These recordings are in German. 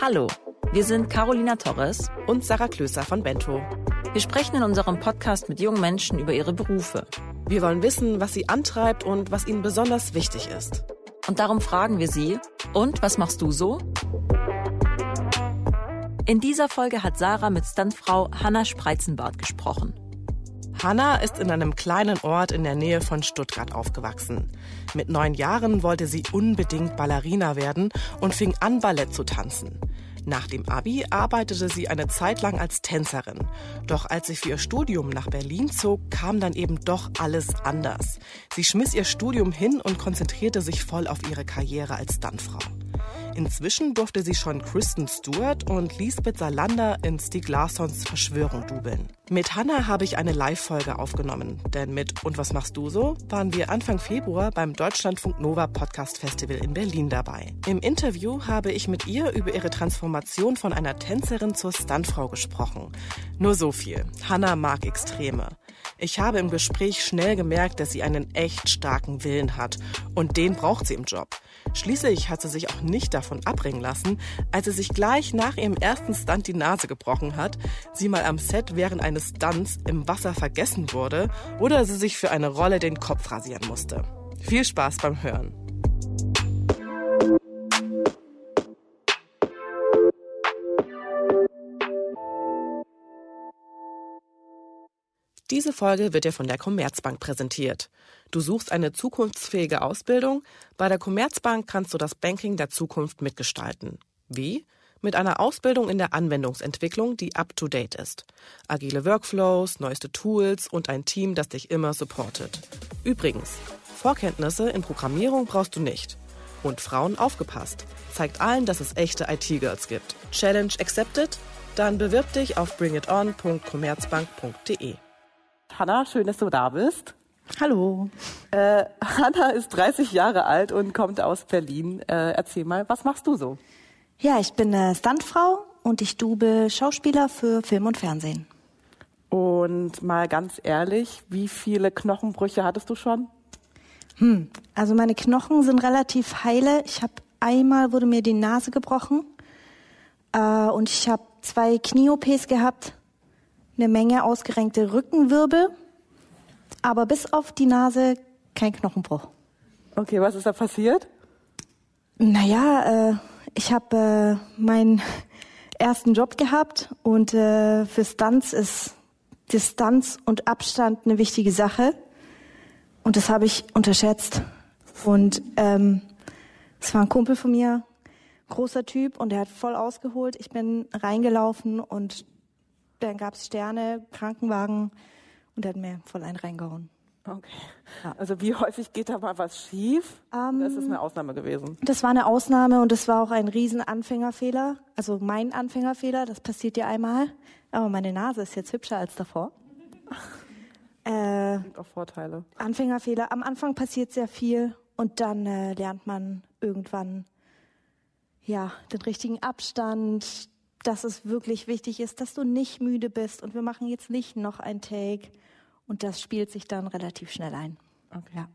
Hallo, wir sind Carolina Torres und Sarah Klöser von Bento. Wir sprechen in unserem Podcast mit jungen Menschen über ihre Berufe. Wir wollen wissen, was sie antreibt und was ihnen besonders wichtig ist. Und darum fragen wir sie, und was machst du so? In dieser Folge hat Sarah mit Stuntfrau Hanna Spreizenbart gesprochen. Hanna ist in einem kleinen Ort in der Nähe von Stuttgart aufgewachsen. Mit neun Jahren wollte sie unbedingt Ballerina werden und fing an, Ballett zu tanzen. Nach dem Abi arbeitete sie eine Zeit lang als Tänzerin. Doch als sie für ihr Studium nach Berlin zog, kam dann eben doch alles anders. Sie schmiss ihr Studium hin und konzentrierte sich voll auf ihre Karriere als Stuntfrau. Inzwischen durfte sie schon Kristen Stewart und Lisbeth Salander in Stieg Larssons Verschwörung dubeln. Mit Hannah habe ich eine Live-Folge aufgenommen, denn mit Und was machst du so? waren wir Anfang Februar beim Deutschlandfunk Nova Podcast Festival in Berlin dabei. Im Interview habe ich mit ihr über ihre Transformation von einer Tänzerin zur Stuntfrau gesprochen. Nur so viel. Hannah mag Extreme. Ich habe im Gespräch schnell gemerkt, dass sie einen echt starken Willen hat und den braucht sie im Job. Schließlich hat sie sich auch nicht davon abbringen lassen, als sie sich gleich nach ihrem ersten Stunt die Nase gebrochen hat, sie mal am Set während eines Stunts im Wasser vergessen wurde oder sie sich für eine Rolle den Kopf rasieren musste. Viel Spaß beim Hören. Diese Folge wird dir von der Commerzbank präsentiert. Du suchst eine zukunftsfähige Ausbildung? Bei der Commerzbank kannst du das Banking der Zukunft mitgestalten. Wie? Mit einer Ausbildung in der Anwendungsentwicklung, die up-to-date ist. Agile Workflows, neueste Tools und ein Team, das dich immer supportet. Übrigens, Vorkenntnisse in Programmierung brauchst du nicht. Und Frauen aufgepasst. Zeigt allen, dass es echte IT-Girls gibt. Challenge accepted? Dann bewirb dich auf bringiton.commerzbank.de. Hanna, schön, dass du da bist. Hallo. Äh, Hanna ist 30 Jahre alt und kommt aus Berlin. Äh, erzähl mal, was machst du so? Ja, ich bin eine Stuntfrau und ich dube Schauspieler für Film und Fernsehen. Und mal ganz ehrlich, wie viele Knochenbrüche hattest du schon? Hm, also meine Knochen sind relativ heile. Ich habe einmal wurde mir die Nase gebrochen äh, und ich habe zwei Knie-OPs gehabt eine Menge ausgerenkte Rückenwirbel, aber bis auf die Nase kein Knochenbruch. Okay, was ist da passiert? Naja, äh, ich habe äh, meinen ersten Job gehabt und äh, für Stunts ist Distanz und Abstand eine wichtige Sache. Und das habe ich unterschätzt. Und ähm, es war ein Kumpel von mir, großer Typ, und der hat voll ausgeholt. Ich bin reingelaufen und dann gab es Sterne, Krankenwagen und er hat mir voll einen reingehauen. Okay. Ja. Also wie häufig geht da mal was schief? Um, das ist eine Ausnahme gewesen. Das war eine Ausnahme und das war auch ein riesen Anfängerfehler. Also mein Anfängerfehler, das passiert ja einmal. Aber meine Nase ist jetzt hübscher als davor. äh, Gibt auch Vorteile. Anfängerfehler. Am Anfang passiert sehr viel und dann äh, lernt man irgendwann ja den richtigen Abstand, dass es wirklich wichtig ist, dass du nicht müde bist und wir machen jetzt nicht noch ein Take und das spielt sich dann relativ schnell ein. Okay. Ja.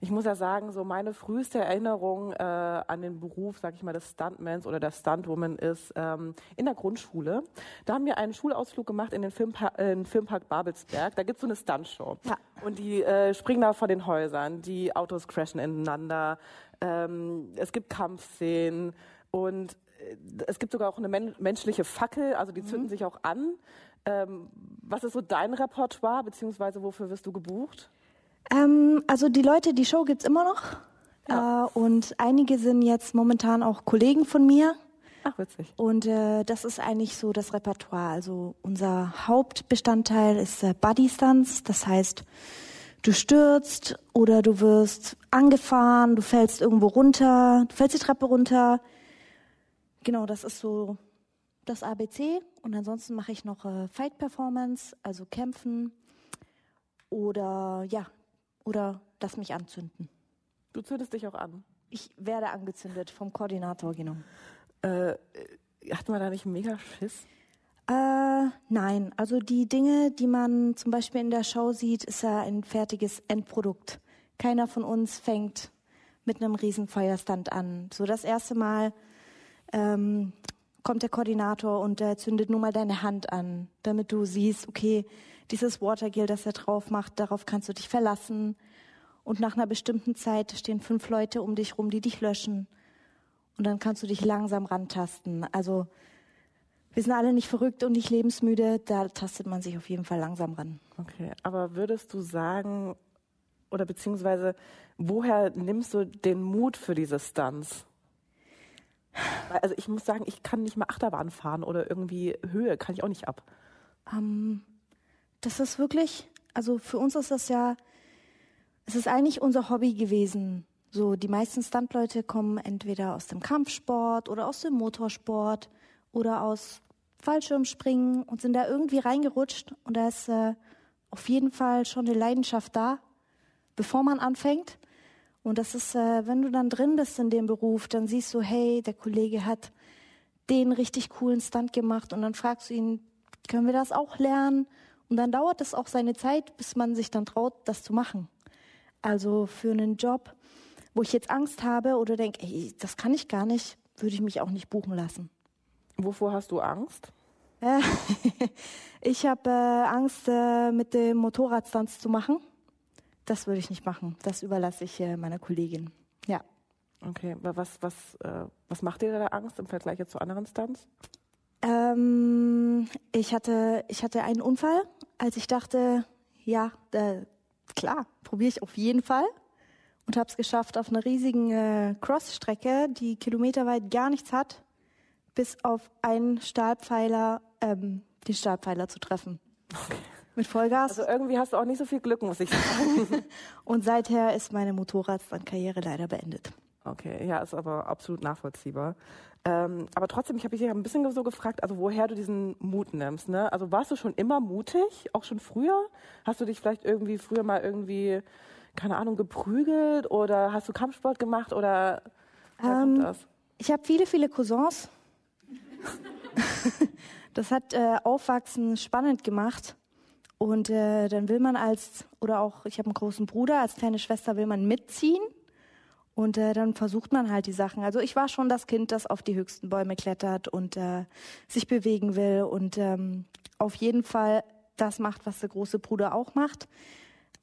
Ich muss ja sagen, so meine früheste Erinnerung äh, an den Beruf, sag ich mal, des Stuntmans oder der Stuntwoman ist ähm, in der Grundschule. Da haben wir einen Schulausflug gemacht in den Filmpa äh, Filmpark Babelsberg. Da gibt's so eine Stuntshow. Ja. Und die äh, springen da vor den Häusern, die Autos crashen ineinander, ähm, es gibt Kampfszenen und es gibt sogar auch eine men menschliche Fackel, also die zünden mhm. sich auch an. Ähm, was ist so dein Repertoire, beziehungsweise wofür wirst du gebucht? Ähm, also die Leute, die Show gibt's immer noch. Ja. Äh, und einige sind jetzt momentan auch Kollegen von mir. Ach, witzig. Und äh, das ist eigentlich so das Repertoire. Also unser Hauptbestandteil ist äh, Body Stunts. Das heißt, du stürzt oder du wirst angefahren, du fällst irgendwo runter, du fällst die Treppe runter, Genau, das ist so das ABC. Und ansonsten mache ich noch äh, Fight Performance, also kämpfen oder ja, oder lass mich anzünden. Du zündest dich auch an. Ich werde angezündet vom Koordinator, genau. Äh, hat man da nicht mega Schiss? Äh, nein, also die Dinge, die man zum Beispiel in der Show sieht, ist ja ein fertiges Endprodukt. Keiner von uns fängt mit einem riesen Feuerstand an. So das erste Mal ähm, kommt der Koordinator und äh, zündet nur mal deine Hand an, damit du siehst, okay, dieses Watergill, das er drauf macht, darauf kannst du dich verlassen. Und nach einer bestimmten Zeit stehen fünf Leute um dich rum, die dich löschen. Und dann kannst du dich langsam rantasten. Also wir sind alle nicht verrückt und nicht lebensmüde, da tastet man sich auf jeden Fall langsam ran. Okay, aber würdest du sagen, oder beziehungsweise woher nimmst du den Mut für diese Stunts? Also ich muss sagen, ich kann nicht mal Achterbahn fahren oder irgendwie Höhe, kann ich auch nicht ab. Ähm, das ist wirklich, also für uns ist das ja, es ist eigentlich unser Hobby gewesen. So, die meisten Stuntleute kommen entweder aus dem Kampfsport oder aus dem Motorsport oder aus Fallschirmspringen und sind da irgendwie reingerutscht und da ist äh, auf jeden Fall schon eine Leidenschaft da, bevor man anfängt. Und das ist, äh, wenn du dann drin bist in dem Beruf, dann siehst du, hey, der Kollege hat den richtig coolen Stunt gemacht und dann fragst du ihn, können wir das auch lernen? Und dann dauert es auch seine Zeit, bis man sich dann traut, das zu machen. Also für einen Job, wo ich jetzt Angst habe oder denke, ey, das kann ich gar nicht, würde ich mich auch nicht buchen lassen. Wovor hast du Angst? Äh, ich habe äh, Angst, äh, mit dem Motorradstunts zu machen das würde ich nicht machen. Das überlasse ich äh, meiner Kollegin. Ja. Okay, was, was, äh, was macht dir da Angst im Vergleich jetzt zu anderen Stunts? Ähm, ich hatte, ich hatte einen Unfall, als ich dachte, ja, äh, klar, probiere ich auf jeden Fall und habe es geschafft, auf einer riesigen äh, Crossstrecke, die kilometerweit gar nichts hat, bis auf einen Stahlpfeiler, ähm, den Stahlpfeiler zu treffen. Okay. Mit Vollgas. Also irgendwie hast du auch nicht so viel Glück, muss ich sagen. und seither ist meine Motorradkarriere leider beendet. Okay, ja, ist aber absolut nachvollziehbar. Ähm, aber trotzdem, ich habe dich ja ein bisschen so gefragt, also woher du diesen Mut nimmst. Ne? Also warst du schon immer mutig, auch schon früher? Hast du dich vielleicht irgendwie früher mal irgendwie, keine Ahnung, geprügelt oder hast du Kampfsport gemacht oder ähm, das? Ich habe viele, viele Cousins. das hat äh, Aufwachsen spannend gemacht. Und äh, dann will man als, oder auch, ich habe einen großen Bruder, als kleine Schwester will man mitziehen. Und äh, dann versucht man halt die Sachen. Also ich war schon das Kind, das auf die höchsten Bäume klettert und äh, sich bewegen will und ähm, auf jeden Fall das macht, was der große Bruder auch macht.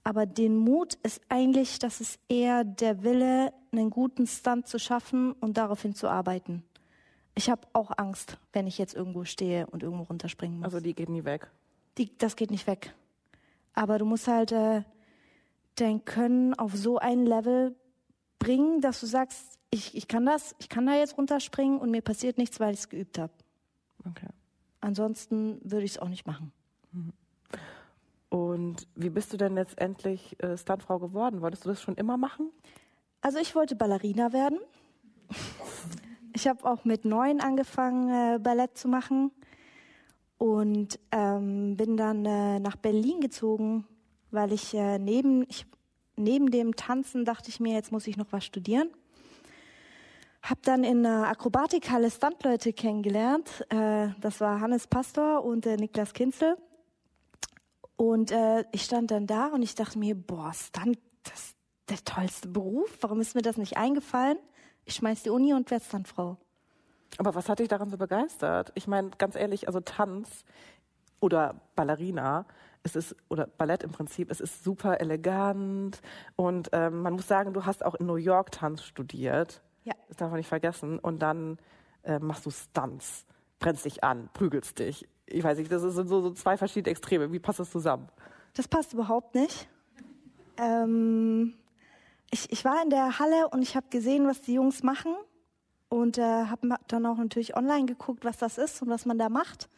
Aber den Mut ist eigentlich, dass es eher der Wille, einen guten Stunt zu schaffen und daraufhin zu arbeiten. Ich habe auch Angst, wenn ich jetzt irgendwo stehe und irgendwo runterspringen muss. Also die geht nie weg die, das geht nicht weg. Aber du musst halt äh, dein Können auf so ein Level bringen, dass du sagst, ich, ich kann das, ich kann da jetzt runterspringen und mir passiert nichts, weil ich es geübt habe. Okay. Ansonsten würde ich es auch nicht machen. Mhm. Und wie bist du denn letztendlich äh, Stuntfrau geworden? Wolltest du das schon immer machen? Also ich wollte Ballerina werden. Ich habe auch mit neun angefangen, äh, Ballett zu machen und ähm, bin dann äh, nach Berlin gezogen, weil ich äh, neben ich, neben dem Tanzen dachte ich mir, jetzt muss ich noch was studieren. Hab dann in der Akrobatikhalle Stuntleute kennengelernt. Äh, das war Hannes Pastor und äh, Niklas Kinzel. Und äh, ich stand dann da und ich dachte mir, boah, Stunt, das ist der tollste Beruf. Warum ist mir das nicht eingefallen? Ich schmeiß die Uni und werde Stuntfrau. Aber was hat dich daran so begeistert? Ich meine, ganz ehrlich, also Tanz oder Ballerina, es ist, oder Ballett im Prinzip, es ist super elegant und ähm, man muss sagen, du hast auch in New York Tanz studiert. Ja. Das darf man nicht vergessen. Und dann äh, machst du Stunts, brennst dich an, prügelst dich. Ich weiß nicht, das sind so, so zwei verschiedene Extreme. Wie passt das zusammen? Das passt überhaupt nicht. Ähm, ich, ich war in der Halle und ich habe gesehen, was die Jungs machen und äh, habe dann auch natürlich online geguckt, was das ist und was man da macht.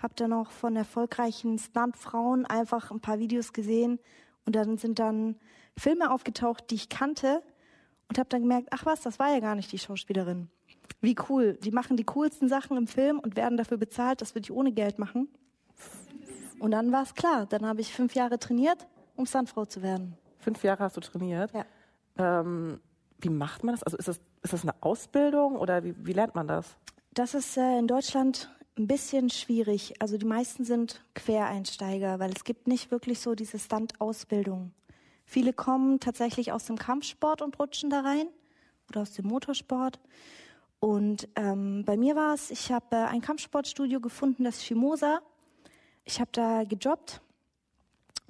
Habe dann auch von erfolgreichen Stuntfrauen einfach ein paar Videos gesehen und dann sind dann Filme aufgetaucht, die ich kannte und habe dann gemerkt, ach was, das war ja gar nicht die Schauspielerin. Wie cool, die machen die coolsten Sachen im Film und werden dafür bezahlt, das würde ich ohne Geld machen. Und dann war es klar, dann habe ich fünf Jahre trainiert, um Stuntfrau zu werden. Fünf Jahre hast du trainiert? Ja. Ähm, wie macht man das? Also ist das, ist das eine Ausbildung oder wie, wie lernt man das? Das ist äh, in Deutschland ein bisschen schwierig. Also die meisten sind Quereinsteiger, weil es gibt nicht wirklich so diese Stunt-Ausbildung. Viele kommen tatsächlich aus dem Kampfsport und rutschen da rein. oder aus dem Motorsport. Und ähm, bei mir war es, ich habe äh, ein Kampfsportstudio gefunden, das Shimosa. Ich habe da gejobbt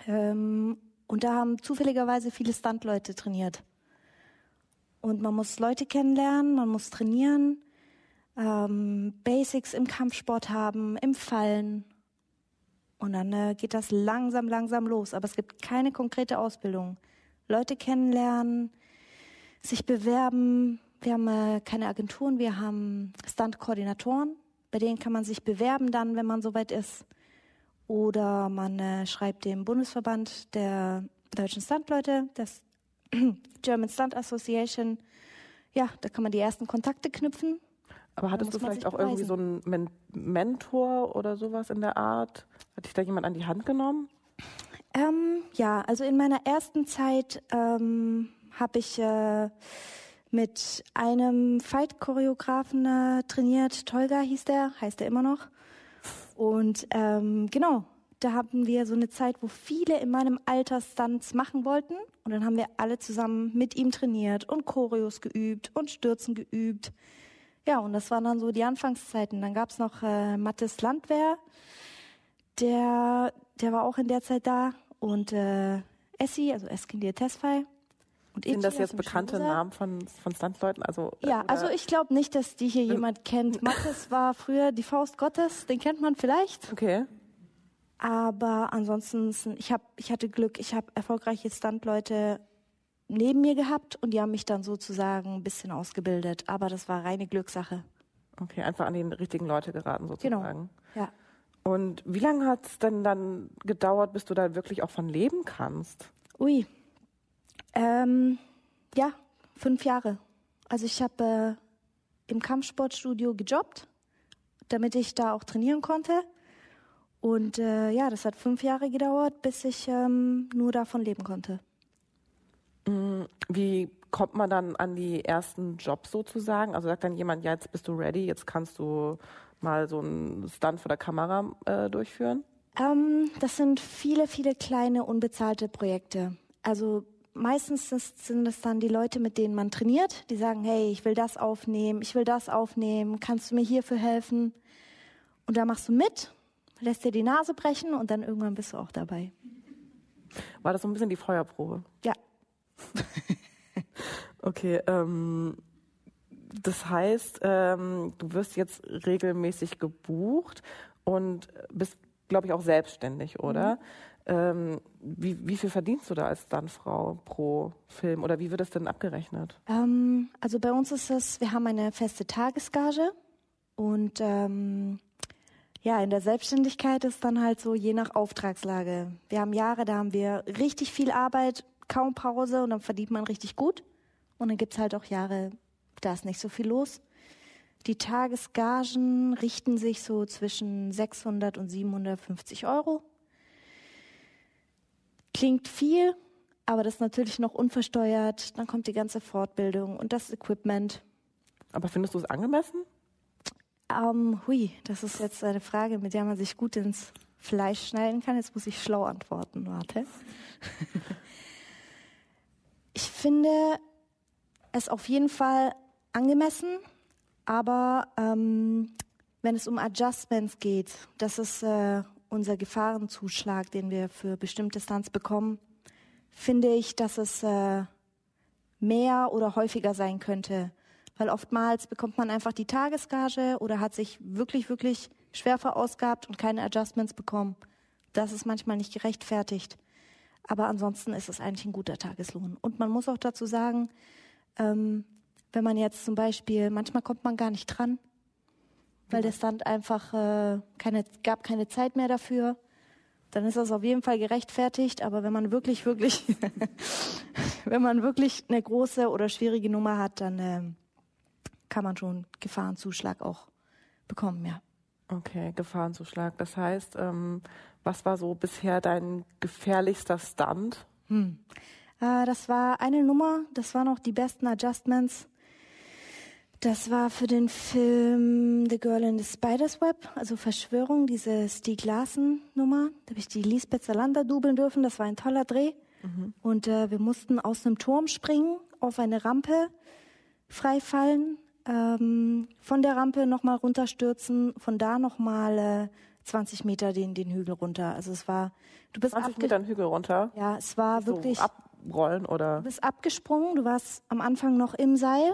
ähm, und da haben zufälligerweise viele Stuntleute trainiert. Und man muss Leute kennenlernen, man muss trainieren, ähm, Basics im Kampfsport haben, im Fallen. Und dann äh, geht das langsam, langsam los. Aber es gibt keine konkrete Ausbildung. Leute kennenlernen, sich bewerben. Wir haben äh, keine Agenturen, wir haben Stunt-Koordinatoren. Bei denen kann man sich bewerben dann, wenn man soweit ist. Oder man äh, schreibt dem Bundesverband der deutschen Stuntleute, das German Stunt Association. Ja, da kann man die ersten Kontakte knüpfen. Aber hattest du vielleicht auch irgendwie so einen Men Mentor oder sowas in der Art? Hat dich da jemand an die Hand genommen? Ähm, ja, also in meiner ersten Zeit ähm, habe ich äh, mit einem Fight-Choreografen äh, trainiert. Tolga hieß der, heißt er immer noch. Und ähm, genau, da hatten wir so eine Zeit, wo viele in meinem Alter Stunts machen wollten. Und dann haben wir alle zusammen mit ihm trainiert und Choreos geübt und Stürzen geübt. Ja, und das waren dann so die Anfangszeiten. Dann gab's noch äh, Mathis Landwehr, der, der war auch in der Zeit da. Und äh, Essi, also Eskindir Tesfai. Und Sind das jetzt bekannte Schmuser. Namen von, von Standleuten? Also, äh, ja, also ich glaube nicht, dass die hier jemand kennt. Mathis war früher die Faust Gottes, den kennt man vielleicht. Okay. Aber ansonsten, ich hab, ich hatte Glück, ich habe erfolgreiche Standleute neben mir gehabt und die haben mich dann sozusagen ein bisschen ausgebildet. Aber das war reine Glückssache. Okay, einfach an die richtigen Leute geraten sozusagen. Genau. Ja. Und wie lange hat es denn dann gedauert, bis du da wirklich auch von leben kannst? Ui. Ähm, ja, fünf Jahre. Also ich habe äh, im Kampfsportstudio gejobbt, damit ich da auch trainieren konnte. Und äh, ja, das hat fünf Jahre gedauert, bis ich ähm, nur davon leben konnte. Mm, wie kommt man dann an die ersten Jobs sozusagen? Also sagt dann jemand, ja, jetzt bist du ready, jetzt kannst du mal so einen Stunt vor der Kamera äh, durchführen? Ähm, das sind viele, viele kleine unbezahlte Projekte. Also meistens sind es dann die Leute, mit denen man trainiert, die sagen, hey, ich will das aufnehmen, ich will das aufnehmen, kannst du mir hierfür helfen? Und da machst du mit lässt dir die Nase brechen und dann irgendwann bist du auch dabei. War das so ein bisschen die Feuerprobe? Ja. okay, ähm, das heißt, ähm, du wirst jetzt regelmäßig gebucht und bist, glaube ich, auch selbstständig, oder? Mhm. Ähm, wie, wie viel verdienst du da als Stuntfrau pro Film oder wie wird es denn abgerechnet? Ähm, also bei uns ist es, wir haben eine feste Tagesgage und ähm, ja, in der Selbstständigkeit ist dann halt so je nach Auftragslage. Wir haben Jahre, da haben wir richtig viel Arbeit, kaum Pause und dann verdient man richtig gut. Und dann gibt's halt auch Jahre, da ist nicht so viel los. Die Tagesgagen richten sich so zwischen 600 und 750 Euro. Klingt viel, aber das ist natürlich noch unversteuert. Dann kommt die ganze Fortbildung und das Equipment. Aber findest du es angemessen? Ähm, hui, das ist jetzt eine Frage, mit der man sich gut ins Fleisch schneiden kann. Jetzt muss ich schlau antworten. Warte. ich finde es auf jeden Fall angemessen, aber ähm, wenn es um Adjustments geht, das ist äh, unser Gefahrenzuschlag, den wir für bestimmte Stunts bekommen, finde ich, dass es äh, mehr oder häufiger sein könnte, weil oftmals bekommt man einfach die Tagesgage oder hat sich wirklich, wirklich schwer verausgabt und keine Adjustments bekommen. Das ist manchmal nicht gerechtfertigt. Aber ansonsten ist es eigentlich ein guter Tageslohn. Und man muss auch dazu sagen, ähm, wenn man jetzt zum Beispiel, manchmal kommt man gar nicht dran, weil der Stand einfach äh, keine, gab keine Zeit mehr dafür, dann ist das auf jeden Fall gerechtfertigt. Aber wenn man wirklich, wirklich, wenn man wirklich eine große oder schwierige Nummer hat, dann ähm, kann man schon Gefahrenzuschlag auch bekommen, ja. Okay, Gefahrenzuschlag. Das heißt, ähm, was war so bisher dein gefährlichster Stunt? Hm. Äh, das war eine Nummer, das waren auch die besten Adjustments. Das war für den Film The Girl in the Spider's Web, also Verschwörung, diese Stieg Larsen Nummer. Da habe ich die Lisbeth Salander dubeln dürfen. Das war ein toller Dreh. Mhm. Und äh, wir mussten aus einem Turm springen auf eine Rampe frei fallen, ähm, von der Rampe nochmal runterstürzen, von da nochmal äh, 20 Meter den, den Hügel runter. Also es war, du bist 20 Meter den Hügel runter? Ja, es war so wirklich. Abrollen oder? Du bist abgesprungen, du warst am Anfang noch im Seil,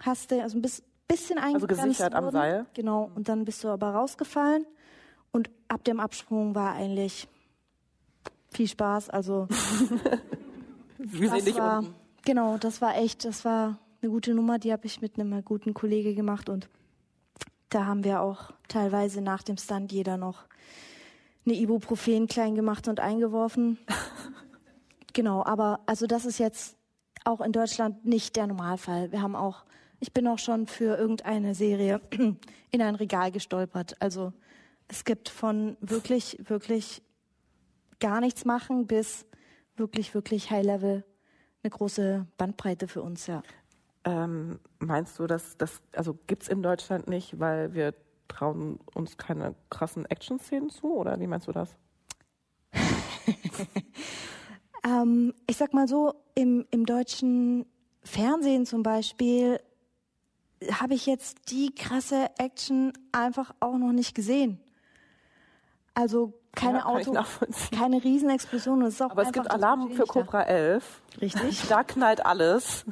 hast du also ein bisschen eingegrenzt Also gesichert worden. am Seil? Genau, und dann bist du aber rausgefallen und ab dem Absprung war eigentlich viel Spaß, also. Wir sehen dich war, unten. Genau, das war echt, das war eine gute Nummer, die habe ich mit einem guten Kollege gemacht und da haben wir auch teilweise nach dem Stunt jeder noch eine Ibuprofen klein gemacht und eingeworfen. genau, aber also das ist jetzt auch in Deutschland nicht der Normalfall. Wir haben auch, ich bin auch schon für irgendeine Serie in ein Regal gestolpert. Also es gibt von wirklich, wirklich gar nichts machen bis wirklich, wirklich High Level eine große Bandbreite für uns, ja. Ähm, meinst du, dass das, also gibt's in Deutschland nicht, weil wir trauen uns keine krassen Action-Szenen zu? Oder wie meinst du das? ähm, ich sag mal so, im, im deutschen Fernsehen zum Beispiel habe ich jetzt die krasse Action einfach auch noch nicht gesehen. Also keine Ja, Auto, keine Riesenexplosion. Das ist auch Aber es gibt Alarm für. Cobra 11. Richtig. Da knallt alles.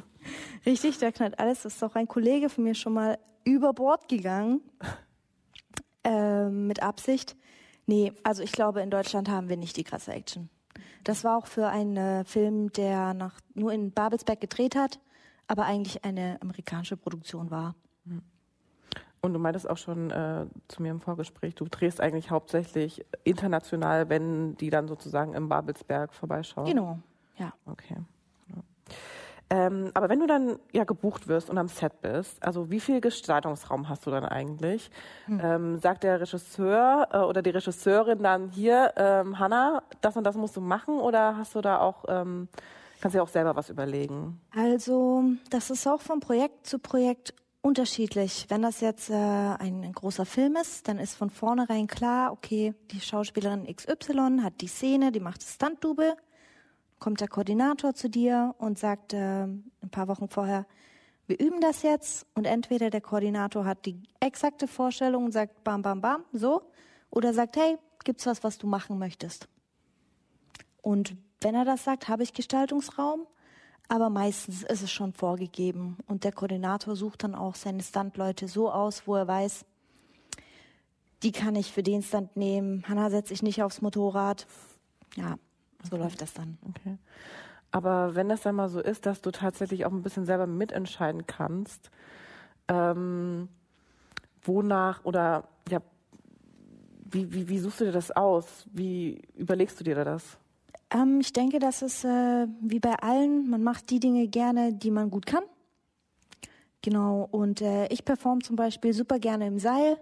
Richtig, da knallt alles. Das ist auch ein Kollege von mir schon mal über Bord gegangen. Ähm, mit Absicht. Nee, also ich glaube, in Deutschland haben wir nicht die krasse Action. Das war auch für einen äh, Film, der nach, nur in Babelsberg gedreht hat, aber eigentlich eine amerikanische Produktion war. Und du meintest auch schon äh, zu mir im Vorgespräch, du drehst eigentlich hauptsächlich international, wenn die dann sozusagen im Babelsberg vorbeischauen. Genau, ja. Okay. Ja. Ähm, aber wenn du dann ja gebucht wirst und am Set bist, also wie viel Gestaltungsraum hast du dann eigentlich? Ähm, sagt der Regisseur äh, oder die Regisseurin dann hier, ähm, Hanna, das und das musst du machen oder hast du da auch, ähm, kannst du dir auch selber was überlegen? Also, das ist auch von Projekt zu Projekt unterschiedlich. Wenn das jetzt äh, ein, ein großer Film ist, dann ist von vornherein klar, okay, die Schauspielerin XY hat die Szene, die macht das Stunt-Double, kommt der Koordinator zu dir und sagt äh, ein paar Wochen vorher, wir üben das jetzt. Und entweder der Koordinator hat die exakte Vorstellung und sagt bam, bam, bam, so, oder sagt, hey, gibt's was, was du machen möchtest? Und wenn er das sagt, habe ich Gestaltungsraum, aber meistens ist es schon vorgegeben. Und der Koordinator sucht dann auch seine Standleute so aus, wo er weiß, die kann ich für den Stand nehmen, Hanna setze ich nicht aufs Motorrad. Ja, so läuft das dann. Okay. Aber wenn das dann mal so ist, dass du tatsächlich auch ein bisschen selber mitentscheiden kannst, ähm, wonach oder ja, wie, wie, wie suchst du dir das aus? Wie überlegst du dir das? Ähm, ich denke, das ist äh, wie bei allen, man macht die Dinge gerne, die man gut kann. Genau, und äh, ich performe zum Beispiel super gerne im Seil.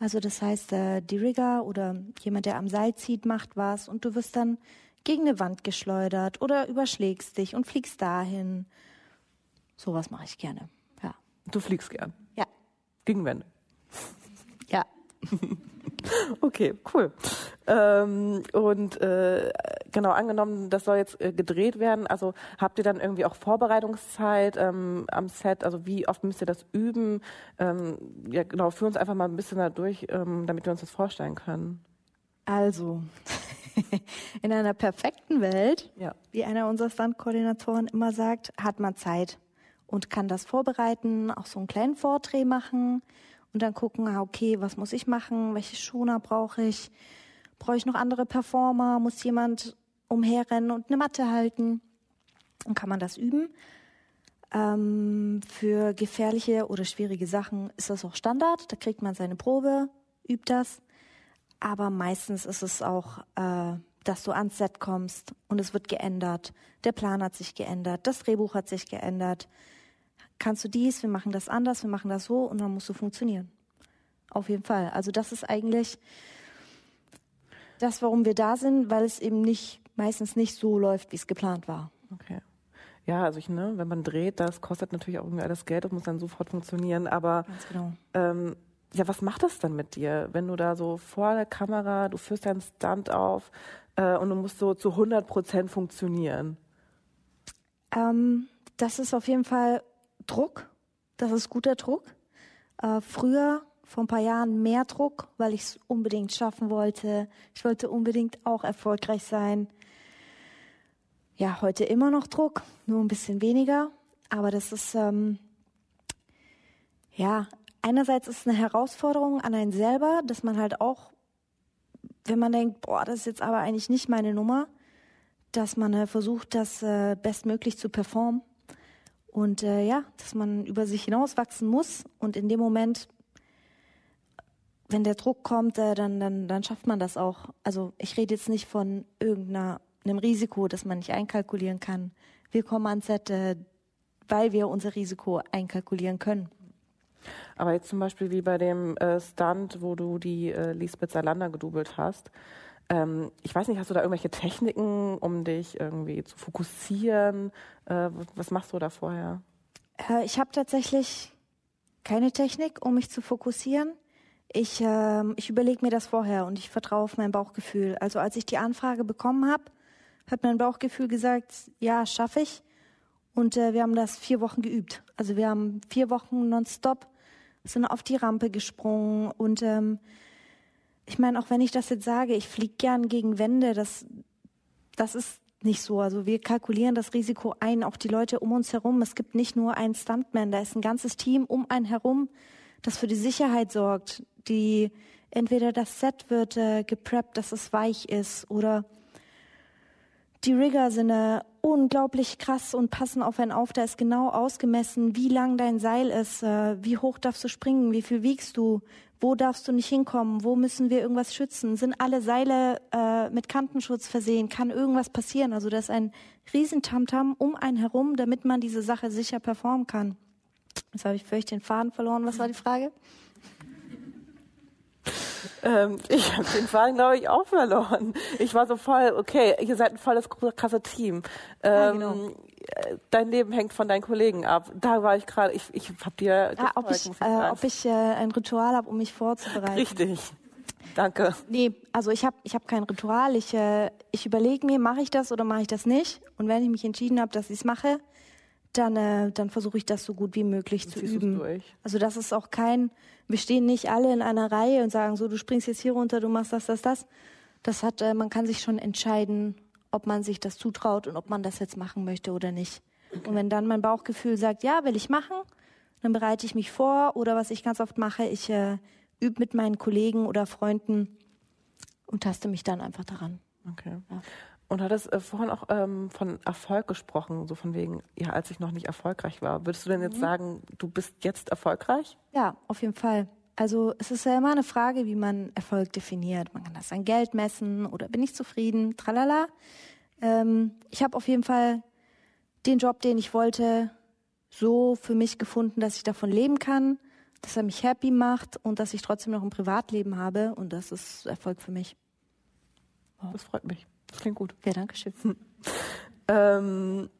Also das heißt, äh, die Rigger oder jemand, der am Seil zieht, macht was und du wirst dann gegen eine Wand geschleudert oder überschlägst dich und fliegst dahin. Sowas mache ich gerne. Ja. Du fliegst gern. Ja. Gegen Wände. Ja. Okay, cool. Ähm, und äh, genau, angenommen, das soll jetzt äh, gedreht werden, also habt ihr dann irgendwie auch Vorbereitungszeit ähm, am Set? Also wie oft müsst ihr das üben? Ähm, ja, genau, führ uns einfach mal ein bisschen da durch, ähm, damit wir uns das vorstellen können. Also, in einer perfekten Welt, Ja. wie einer unserer Standkoordinatoren immer sagt, hat man Zeit und kann das vorbereiten, auch so einen kleinen Vortrag machen und dann gucken, ah, okay, was muss ich machen, welche Schoner brauche ich, brauche ich noch andere Performer, muss jemand umherrennen und eine Matte halten, dann kann man das üben. Ähm, für gefährliche oder schwierige Sachen ist das auch Standard, da kriegt man seine Probe, übt das. Aber meistens ist es auch, äh, dass du ans Set kommst und es wird geändert. Der Plan hat sich geändert, das Drehbuch hat sich geändert. Kannst du dies, wir machen das anders, wir machen das so und dann musst du funktionieren. Auf jeden Fall. Also das ist eigentlich das, warum wir da sind, weil es eben nicht, meistens nicht so läuft, wie es geplant war. Okay. Ja, also ich, ne, wenn man dreht, das kostet natürlich auch irgendwie alles Geld, das muss dann sofort funktionieren, aber Ganz genau. ähm, ja, was macht das dann mit dir, wenn du da so vor der Kamera, du führst deinen Stunt auf äh, und du musst so zu 100 Prozent funktionieren? Ähm, das ist auf jeden Fall Druck Das ist guter Druck. Äh, früher, vor ein paar Jahren, mehr Druck, weil ich es unbedingt schaffen wollte. Ich wollte unbedingt auch erfolgreich sein. Ja, heute immer noch Druck, nur ein bisschen weniger. Aber das ist, ähm, ja, einerseits ist es eine Herausforderung an einen selber, dass man halt auch, wenn man denkt, boah, das ist jetzt aber eigentlich nicht meine Nummer, dass man äh, versucht, das äh, bestmöglich zu performen. Und äh, ja, dass man über sich hinauswachsen muss und in dem Moment, wenn der Druck kommt, äh, dann, dann, dann schafft man das auch. Also ich rede jetzt nicht von irgendeinem Risiko, das man nicht einkalkulieren kann. Wir kommen ans Set, äh, weil wir unser Risiko einkalkulieren können. Aber jetzt zum Beispiel wie bei dem äh, Stunt, wo du die äh, Lisbeth Salander gedoubelt hast. Ähm, ich weiß nicht, hast du da irgendwelche Techniken, um dich irgendwie zu fokussieren? Äh, was machst du da vorher? Äh, ich habe tatsächlich keine Technik, um mich zu fokussieren. Ich, äh, ich überlege mir das vorher und ich vertraue auf mein Bauchgefühl. Also als ich die Anfrage bekommen habe, hat mein Bauchgefühl gesagt, ja, schaffe ich. Und äh, wir haben das vier Wochen geübt. Also wir haben vier Wochen nonstop sind auf die Rampe gesprungen und ähm, ich meine, auch wenn ich das jetzt sage, ich fliege gern gegen Wände, das, das ist nicht so. Also wir kalkulieren das Risiko ein, auch die Leute um uns herum. Es gibt nicht nur einen Stuntman, da ist ein ganzes Team um einen herum, das für die Sicherheit sorgt, die entweder das Set wird äh, gepreppt, dass es weich ist oder die Rigger sind äh, unglaublich krass und passen auf einen auf. Da ist genau ausgemessen, wie lang dein Seil ist, äh, wie hoch darfst du springen, wie viel wiegst du, wo darfst du nicht hinkommen, wo müssen wir irgendwas schützen, sind alle Seile äh, mit Kantenschutz versehen, kann irgendwas passieren. Also das ist ein Riesentamtam um einen herum, damit man diese Sache sicher performen kann. Jetzt habe ich völlig den Faden verloren. Was war die Frage? Ähm, ich habe den Faden, glaube ich, auch verloren. Ich war so voll, okay, ihr seid ein volles, krasse Team. Ähm, ja, genau. Äh, dein Leben hängt von deinen Kollegen ab. Da war ich gerade, ich, ich habe dir... Ah, ob ich, äh, ob ich äh, ein Ritual habe, um mich vorzubereiten. Richtig. Danke. Nee, also ich habe ich hab kein Ritual. Ich, äh, ich überlege mir, mache ich das oder mache ich das nicht? Und wenn ich mich entschieden habe, dass ich es mache, dann, äh, dann versuche ich das so gut wie möglich und zu üben. Also das ist auch kein, wir stehen nicht alle in einer Reihe und sagen so, du springst jetzt hier runter, du machst das, das, das. Das hat, äh, man kann sich schon entscheiden, ob man sich das zutraut und ob man das jetzt machen möchte oder nicht. Okay. Und wenn dann mein Bauchgefühl sagt, ja, will ich machen, dann bereite ich mich vor oder was ich ganz oft mache, ich äh, übe mit meinen Kollegen oder Freunden und taste mich dann einfach daran. Okay. Ja. Und hattest äh, vorhin auch ähm, von Erfolg gesprochen, so von wegen, ja, als ich noch nicht erfolgreich war. Würdest du denn jetzt mhm. sagen, du bist jetzt erfolgreich? Ja, auf jeden Fall. Also es ist ja immer eine Frage, wie man Erfolg definiert. Man kann das an Geld messen oder bin ich zufrieden, tralala. Ähm, ich habe auf jeden Fall den Job, den ich wollte, so für mich gefunden, dass ich davon leben kann, dass er mich happy macht und dass ich trotzdem noch ein Privatleben habe und das ist Erfolg für mich. Wow. Das freut mich. Das klingt gut. Ja, danke schön. ähm,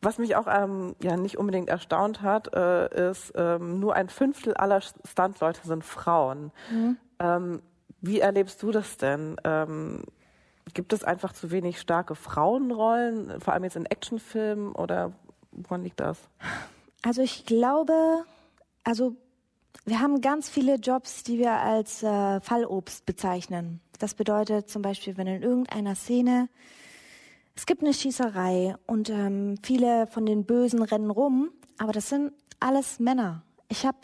was mich auch ähm, ja nicht unbedingt erstaunt hat, äh, ist, ähm, nur ein Fünftel aller Stuntleute sind Frauen. Mhm. Ähm, wie erlebst du das denn? Ähm, gibt es einfach zu wenig starke Frauenrollen, vor allem jetzt in Actionfilmen oder woran liegt das? Also ich glaube, also wir haben ganz viele Jobs, die wir als äh, Fallobst bezeichnen. Das bedeutet zum Beispiel, wenn in irgendeiner Szene es gibt eine Schießerei und ähm, viele von den Bösen rennen rum, aber das sind alles Männer. Ich habe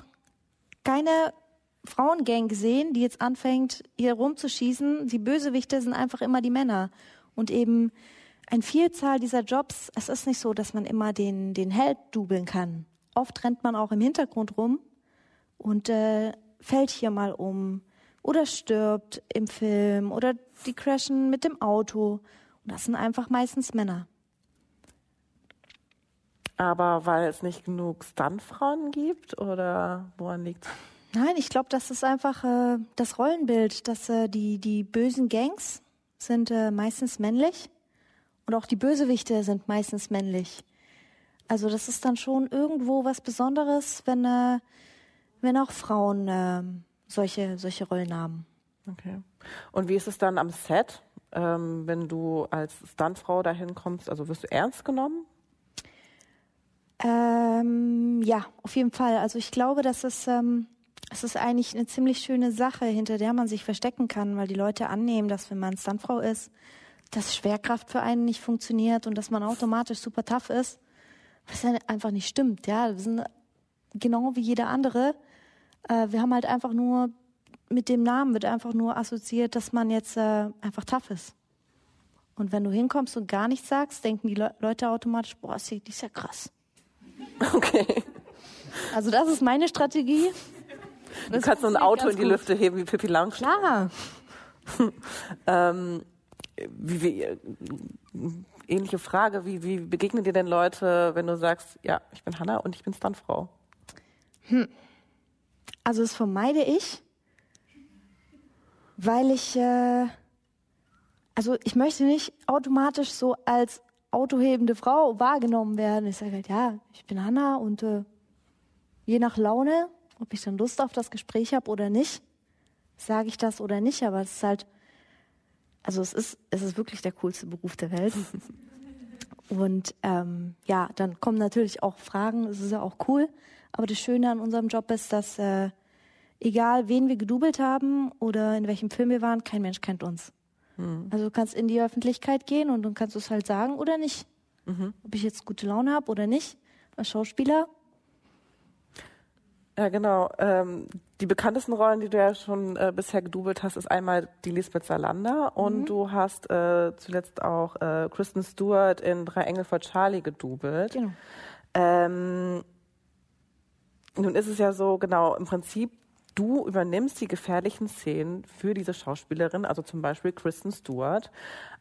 keine Frauengang gesehen, die jetzt anfängt, hier rumzuschießen. Die Bösewichte sind einfach immer die Männer. Und eben ein Vielzahl dieser Jobs, es ist nicht so, dass man immer den, den Held dubeln kann. Oft rennt man auch im Hintergrund rum und äh, fällt hier mal um oder stirbt im Film oder die crashen mit dem Auto. Und das sind einfach meistens Männer. Aber weil es nicht genug Stuntfrauen gibt oder woran liegt Nein, ich glaube, das ist einfach äh, das Rollenbild, dass äh, die, die bösen Gangs sind äh, meistens männlich und auch die Bösewichte sind meistens männlich. Also das ist dann schon irgendwo was Besonderes, wenn, äh, wenn auch Frauen ähm, solche, solche Rollen haben. Okay. Und wie ist es dann am Set, ähm, wenn du als Stuntfrau dahin kommst? Also wirst du ernst genommen? Ähm, ja, auf jeden Fall. Also ich glaube, dass es, ähm, es ist eigentlich eine ziemlich schöne Sache, hinter der man sich verstecken kann, weil die Leute annehmen, dass wenn man Stuntfrau ist, dass Schwerkraft für einen nicht funktioniert und dass man automatisch super tough ist, was ja einfach nicht stimmt. Ja, wir sind genau wie jeder andere. Äh, wir haben halt einfach nur mit dem Namen wird einfach nur assoziiert, dass man jetzt äh, einfach tough ist. Und wenn du hinkommst und gar nichts sagst, denken die Le Leute automatisch, boah, die ist ja krass. Okay. Also das ist meine Strategie. Das du kannst so ein Auto in die gut. Lüfte heben wie Pippi Langstrumpf. Klar. ähm, wie, wie, ähnliche Frage, wie, wie begegnen dir denn Leute, wenn du sagst, ja, ich bin Hanna und ich bin Stuntfrau? Hm. Also das vermeide ich, weil ich, äh, also ich möchte nicht automatisch so als autohebende Frau wahrgenommen werden. Ich sage halt, ja, ich bin Hanna und äh, je nach Laune, ob ich dann Lust auf das Gespräch habe oder nicht, sage ich das oder nicht, aber es ist halt, also es ist, es ist wirklich der coolste Beruf der Welt. Und ähm, ja, dann kommen natürlich auch Fragen, es ist ja auch cool. Aber das Schöne an unserem Job ist, dass äh, egal wen wir gedoubelt haben oder in welchem Film wir waren, kein Mensch kennt uns. Mhm. Also du kannst in die Öffentlichkeit gehen und dann kannst du es halt sagen oder nicht. Mhm. Ob ich jetzt gute Laune habe oder nicht, als Schauspieler. Ja, genau. Ähm, die bekanntesten Rollen, die du ja schon äh, bisher gedoubelt hast, ist einmal die Lisbeth Salander und mhm. du hast äh, zuletzt auch äh, Kristen Stewart in Drei Engel vor Charlie gedoubelt. Genau. Ähm, nun ist es ja so, genau, im Prinzip du übernimmst die gefährlichen Szenen für diese Schauspielerin, also zum Beispiel Kristen Stewart.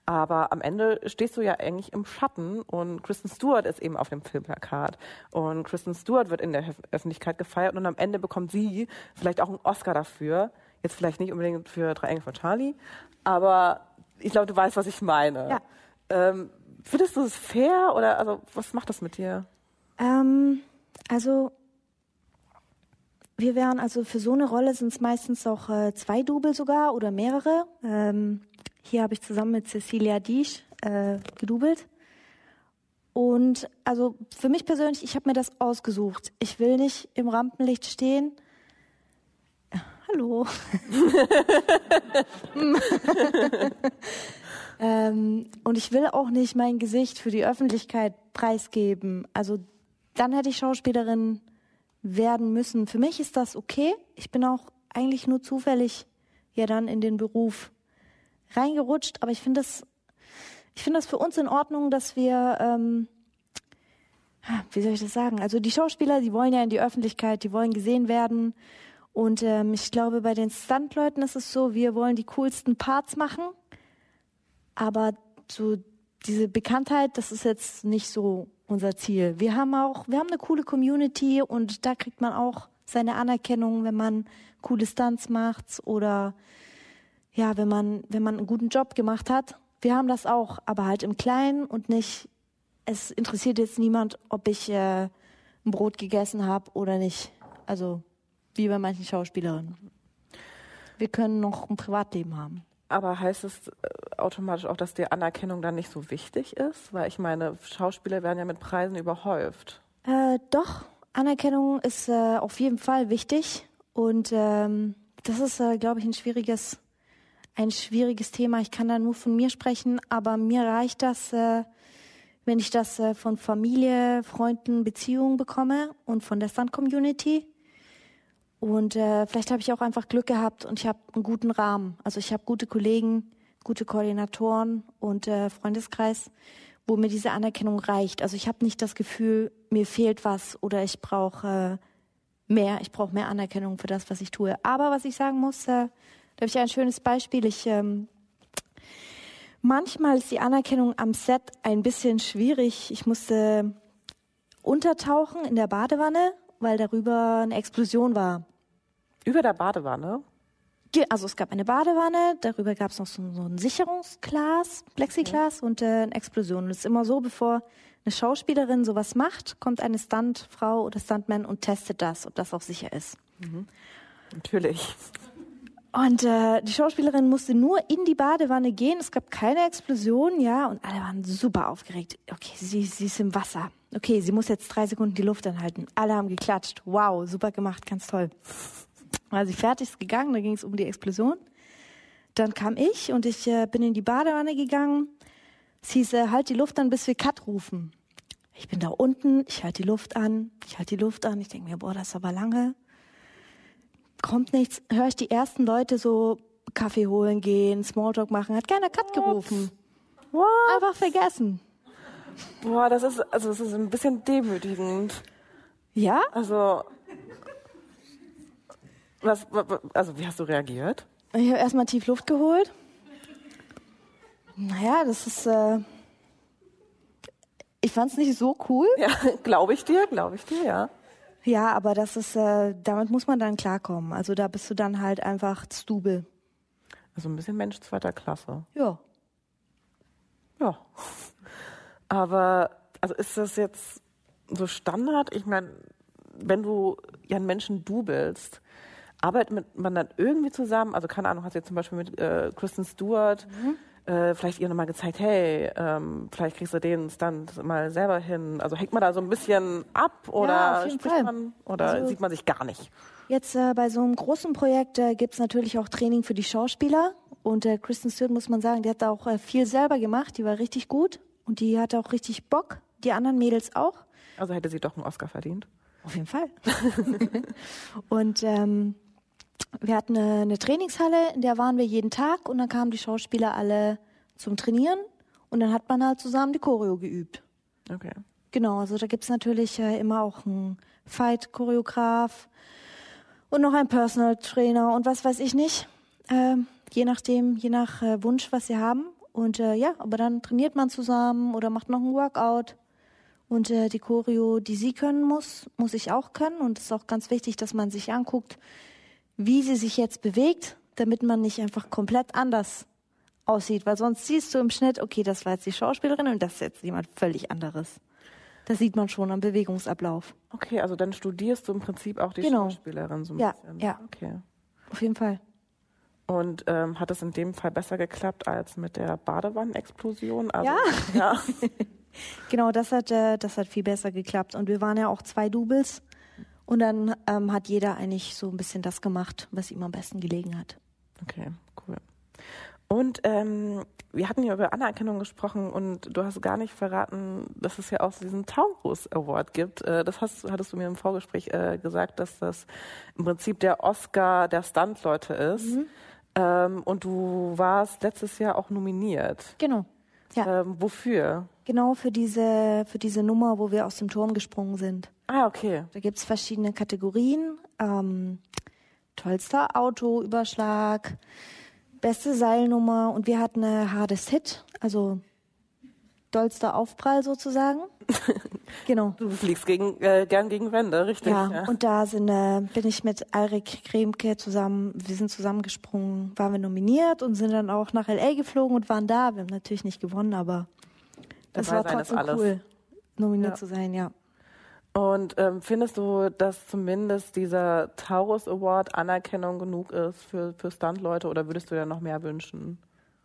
Aber am Ende stehst du ja eigentlich im Schatten und Kristen Stewart ist eben auf dem Filmplakat. Und Kristen Stewart wird in der Öffentlichkeit gefeiert und am Ende bekommt sie vielleicht auch einen Oscar dafür. Jetzt vielleicht nicht unbedingt für Drei Engel von Charlie, aber ich glaube, du weißt, was ich meine. Ja. Ähm, findest du es fair oder also was macht das mit dir? Ähm, also wir wären also für so eine Rolle sind es meistens auch äh, zwei Double sogar oder mehrere. Ähm, hier habe ich zusammen mit Cecilia Diesch äh, gedoubelt. Und also für mich persönlich, ich habe mir das ausgesucht. Ich will nicht im Rampenlicht stehen. hallo. ähm, und ich will auch nicht mein Gesicht für die Öffentlichkeit preisgeben. Also dann hätte ich Schauspielerin werden müssen. Für mich ist das okay. Ich bin auch eigentlich nur zufällig ja dann in den Beruf reingerutscht, aber ich finde das, ich finde das für uns in Ordnung, dass wir, ähm, wie soll ich das sagen? Also die Schauspieler, die wollen ja in die Öffentlichkeit, die wollen gesehen werden. Und ähm, ich glaube, bei den Stuntleuten ist es so, wir wollen die coolsten Parts machen, aber so diese Bekanntheit, das ist jetzt nicht so unser Ziel. Wir haben auch, wir haben eine coole Community und da kriegt man auch seine Anerkennung, wenn man coole Stunts macht oder ja, wenn man, wenn man einen guten Job gemacht hat. Wir haben das auch, aber halt im Kleinen und nicht, es interessiert jetzt niemand, ob ich äh, ein Brot gegessen habe oder nicht. Also wie bei manchen Schauspielerinnen. Wir können noch ein Privatleben haben. Aber heißt es äh, automatisch auch, dass die Anerkennung dann nicht so wichtig ist? Weil ich meine, Schauspieler werden ja mit Preisen überhäuft. Äh, doch, Anerkennung ist äh, auf jeden Fall wichtig. Und ähm, das ist, äh, glaube ich, ein schwieriges, ein schwieriges Thema. Ich kann da nur von mir sprechen, aber mir reicht das, äh, wenn ich das äh, von Familie, Freunden, Beziehungen bekomme und von der Stunt-Community. Und äh, vielleicht habe ich auch einfach Glück gehabt und ich habe einen guten Rahmen. Also ich habe gute Kollegen, gute Koordinatoren und äh, Freundeskreis, wo mir diese Anerkennung reicht. Also ich habe nicht das Gefühl, mir fehlt was oder ich brauche äh, mehr. Ich brauche mehr Anerkennung für das, was ich tue. Aber was ich sagen muss, äh, da habe ich ein schönes Beispiel. Ich ähm, manchmal ist die Anerkennung am Set ein bisschen schwierig. Ich musste untertauchen in der Badewanne, weil darüber eine Explosion war. Über der Badewanne? Also es gab eine Badewanne, darüber gab es noch so, so, ein Sicherungsglas, Plexiglas okay. und äh, eine Explosion. Und es ist immer so, bevor eine Schauspielerin sowas macht, kommt eine Stuntfrau oder Stuntman und testet das, ob das auch sicher ist. Mhm. Natürlich. Und äh, die Schauspielerin musste nur in die Badewanne gehen. Es gab keine Explosion, ja, und alle waren super aufgeregt. Okay, sie, sie ist im Wasser. Okay, sie muss jetzt drei Sekunden die Luft anhalten. Alle haben geklatscht. Wow, super gemacht, ganz toll. War sie fertig ist gegangen, da ging es um die Explosion. Dann kam ich und ich äh, bin in die Badewanne gegangen. Es hieß, äh, halt die Luft an, bis wir Cut rufen. Ich bin da unten, ich halte die Luft an, ich halte die Luft an. Ich denke mir, boah, das ist aber lange. Kommt nichts. Höre ich die ersten Leute so Kaffee holen gehen, Smalltalk machen. Hat keiner Cut gerufen. What? Einfach vergessen. Boah, das ist, also das ist ein bisschen demütigend. Ja? Also, was, wa- wa- also wie hast du reagiert? Ich habe erstmal tief Luft geholt. Naja, das ist. Äh ich fand es nicht so cool. Ja, glaube ich dir, glaube ich dir, ja. Ja, aber das ist, äh, damit muss man dann klarkommen. Also da bist du dann halt einfach Stubel. Also ein bisschen Mensch zweiter Klasse. Ja. Ja. Aber, also ist das jetzt so Standard? Ich meine, wenn du ja einen Menschen dubelst, arbeitet man dann irgendwie zusammen? Also keine Ahnung, hast du jetzt zum Beispiel mit äh, Kristen Stewart äh, vielleicht ihr nochmal gezeigt, hey, ähm, vielleicht kriegst du den Stunt mal selber hin. Also hängt man da so ein bisschen ab oder jeden spricht Fall. man oder Also- sieht man sich gar nicht? Jetzt äh, bei so einem großen Projekt äh, gibt's natürlich auch Training für die Schauspieler. Und äh, Kristen Stewart, muss man sagen, die hat da auch äh, viel selber gemacht. Die war richtig gut. Und die hatte auch richtig Bock. Die anderen Mädels auch. Also hätte sie doch einen Oscar verdient. Auf jeden Fall. und ähm, wir hatten eine, eine Trainingshalle, in der waren wir jeden Tag und dann kamen die Schauspieler alle zum Trainieren und dann hat man halt zusammen die Choreo geübt. Okay. Genau, also da gibt's natürlich äh, immer auch einen Fight-Choreograf und noch einen Personal Trainer und was weiß ich nicht. Ähm, je nachdem, je nach äh, Wunsch, was sie haben. Und äh, ja, aber dann trainiert man zusammen oder macht noch ein Workout. Und äh, die Choreo, die sie können muss, muss ich auch können. Und es ist auch ganz wichtig, dass man sich anguckt, wie sie sich jetzt bewegt, damit man nicht einfach komplett anders aussieht. Weil sonst siehst du im Schnitt, okay, das war jetzt die Schauspielerin und das ist jetzt jemand völlig anderes. Das sieht man schon am Bewegungsablauf. Okay, also dann studierst du im Prinzip auch die Genau. Schauspielerin so ein Ja, bisschen. ja. Okay. Auf jeden Fall. Und ähm, hat es in dem Fall besser geklappt als mit der Badewannenexplosion? Also, Ja. ja. Genau, das hat, äh, das hat viel besser geklappt. Und wir waren ja auch zwei Doubles. Und dann ähm, hat jeder eigentlich so ein bisschen das gemacht, was ihm am besten gelegen hat. Okay, cool. Und ähm, wir hatten ja über Anerkennung gesprochen und du hast gar nicht verraten, dass es ja auch diesen Taurus Award gibt. Äh, das hast, hattest du mir im Vorgespräch äh, gesagt, dass das im Prinzip der Oscar der Stuntleute ist. Ähm, und du warst letztes Jahr auch nominiert. Genau. Ja, Ähm, wofür? genau für diese, für diese Nummer, wo wir aus dem Turm gesprungen sind. Ah, okay. Da gibt's verschiedene Kategorien. Ähm, tollster Autoüberschlag, beste Seilnummer und wir hatten eine Hardest Hit, also dollster Aufprall sozusagen. genau. Du fliegst gegen, äh, gern gegen Wände, richtig? Ja, und da sind, äh, bin ich mit Alrik Kremke zusammen, wir sind zusammengesprungen, waren wir nominiert und sind dann auch nach L.A. geflogen und waren da. Wir haben natürlich nicht gewonnen, aber das Dabei war trotzdem cool, nominiert Ja. zu sein, ja. Und ähm, findest du, dass zumindest dieser Taurus Award Anerkennung genug ist für, für Stuntleute oder würdest du dir noch mehr wünschen?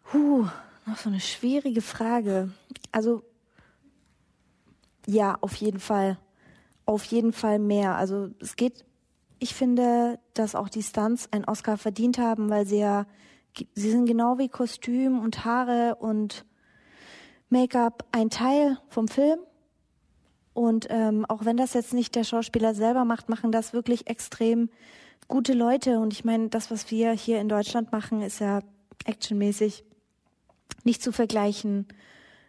Puh, noch so eine schwierige Frage. Also, ja, auf jeden Fall. Auf jeden Fall mehr. Also, es geht, ich finde, dass auch die Stunts einen Oscar verdient haben, weil sie ja, sie sind genau wie Kostüm und Haare und Make-up ein Teil vom Film. Und ähm, auch wenn das jetzt nicht der Schauspieler selber macht, machen das wirklich extrem gute Leute. Und ich meine, das, was wir hier in Deutschland machen, ist ja actionmäßig nicht zu vergleichen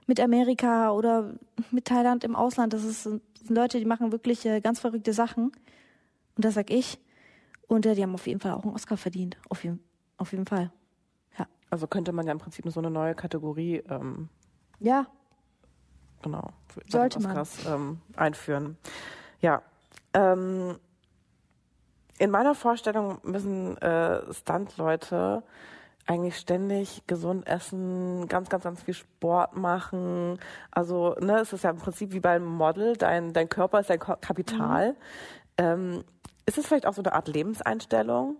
mit Amerika oder mit Thailand im Ausland. Das, ist, das sind Leute, die machen wirklich äh, ganz verrückte Sachen. Und das sag ich. Und äh, die haben auf jeden Fall auch einen Oscar verdient. Auf jeden, auf jeden Fall. Ja. Also könnte man ja im Prinzip so eine neue Kategorie ähm, Ja, genau Sollte man. Ähm, einführen. Ja. Ähm, in meiner Vorstellung müssen äh, Stuntleute eigentlich ständig gesund essen, ganz, ganz, ganz viel Sport machen. Also, ne, es ist ja im Prinzip wie beim Model, dein, dein Körper ist dein Kapital. Ähm, ist es vielleicht auch so eine Art Lebenseinstellung,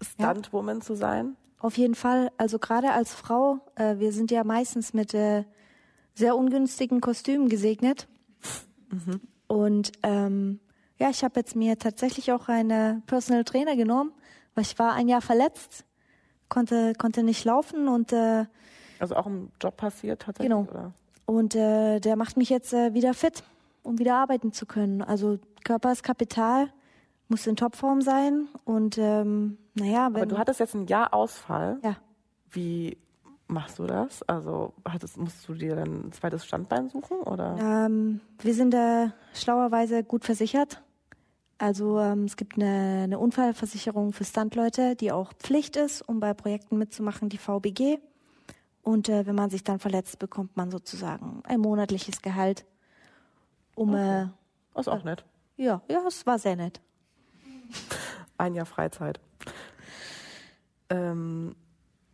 Stuntwoman ja. zu sein? Auf jeden Fall. Also gerade als Frau, äh, wir sind ja meistens mit äh, sehr ungünstigen Kostümen gesegnet. Mhm. Und ähm, ja, ich habe jetzt mir tatsächlich auch eine Personal Trainer genommen, weil ich war ein Jahr verletzt, konnte konnte nicht laufen und äh, also auch im Job passiert tatsächlich genau. oder? Und äh, der macht mich jetzt äh, wieder fit, um wieder arbeiten zu können. Also Körper ist Kapital, muss in Topform sein und ähm, naja, wenn. Aber du hattest jetzt ein Jahr Ausfall. Ja. Wie machst du das? Also hattest, musst du dir dann ein zweites Standbein suchen oder? Ähm, wir sind äh, schlauerweise gut versichert. Also ähm, es gibt eine, eine Unfallversicherung für Standleute, die auch Pflicht ist, um bei Projekten mitzumachen, die VBG. Und äh, wenn man sich dann verletzt, bekommt man sozusagen ein monatliches Gehalt. Um, okay. äh, ist auch nett. Ja, ja, es war sehr nett. Ein Jahr Freizeit. Ähm,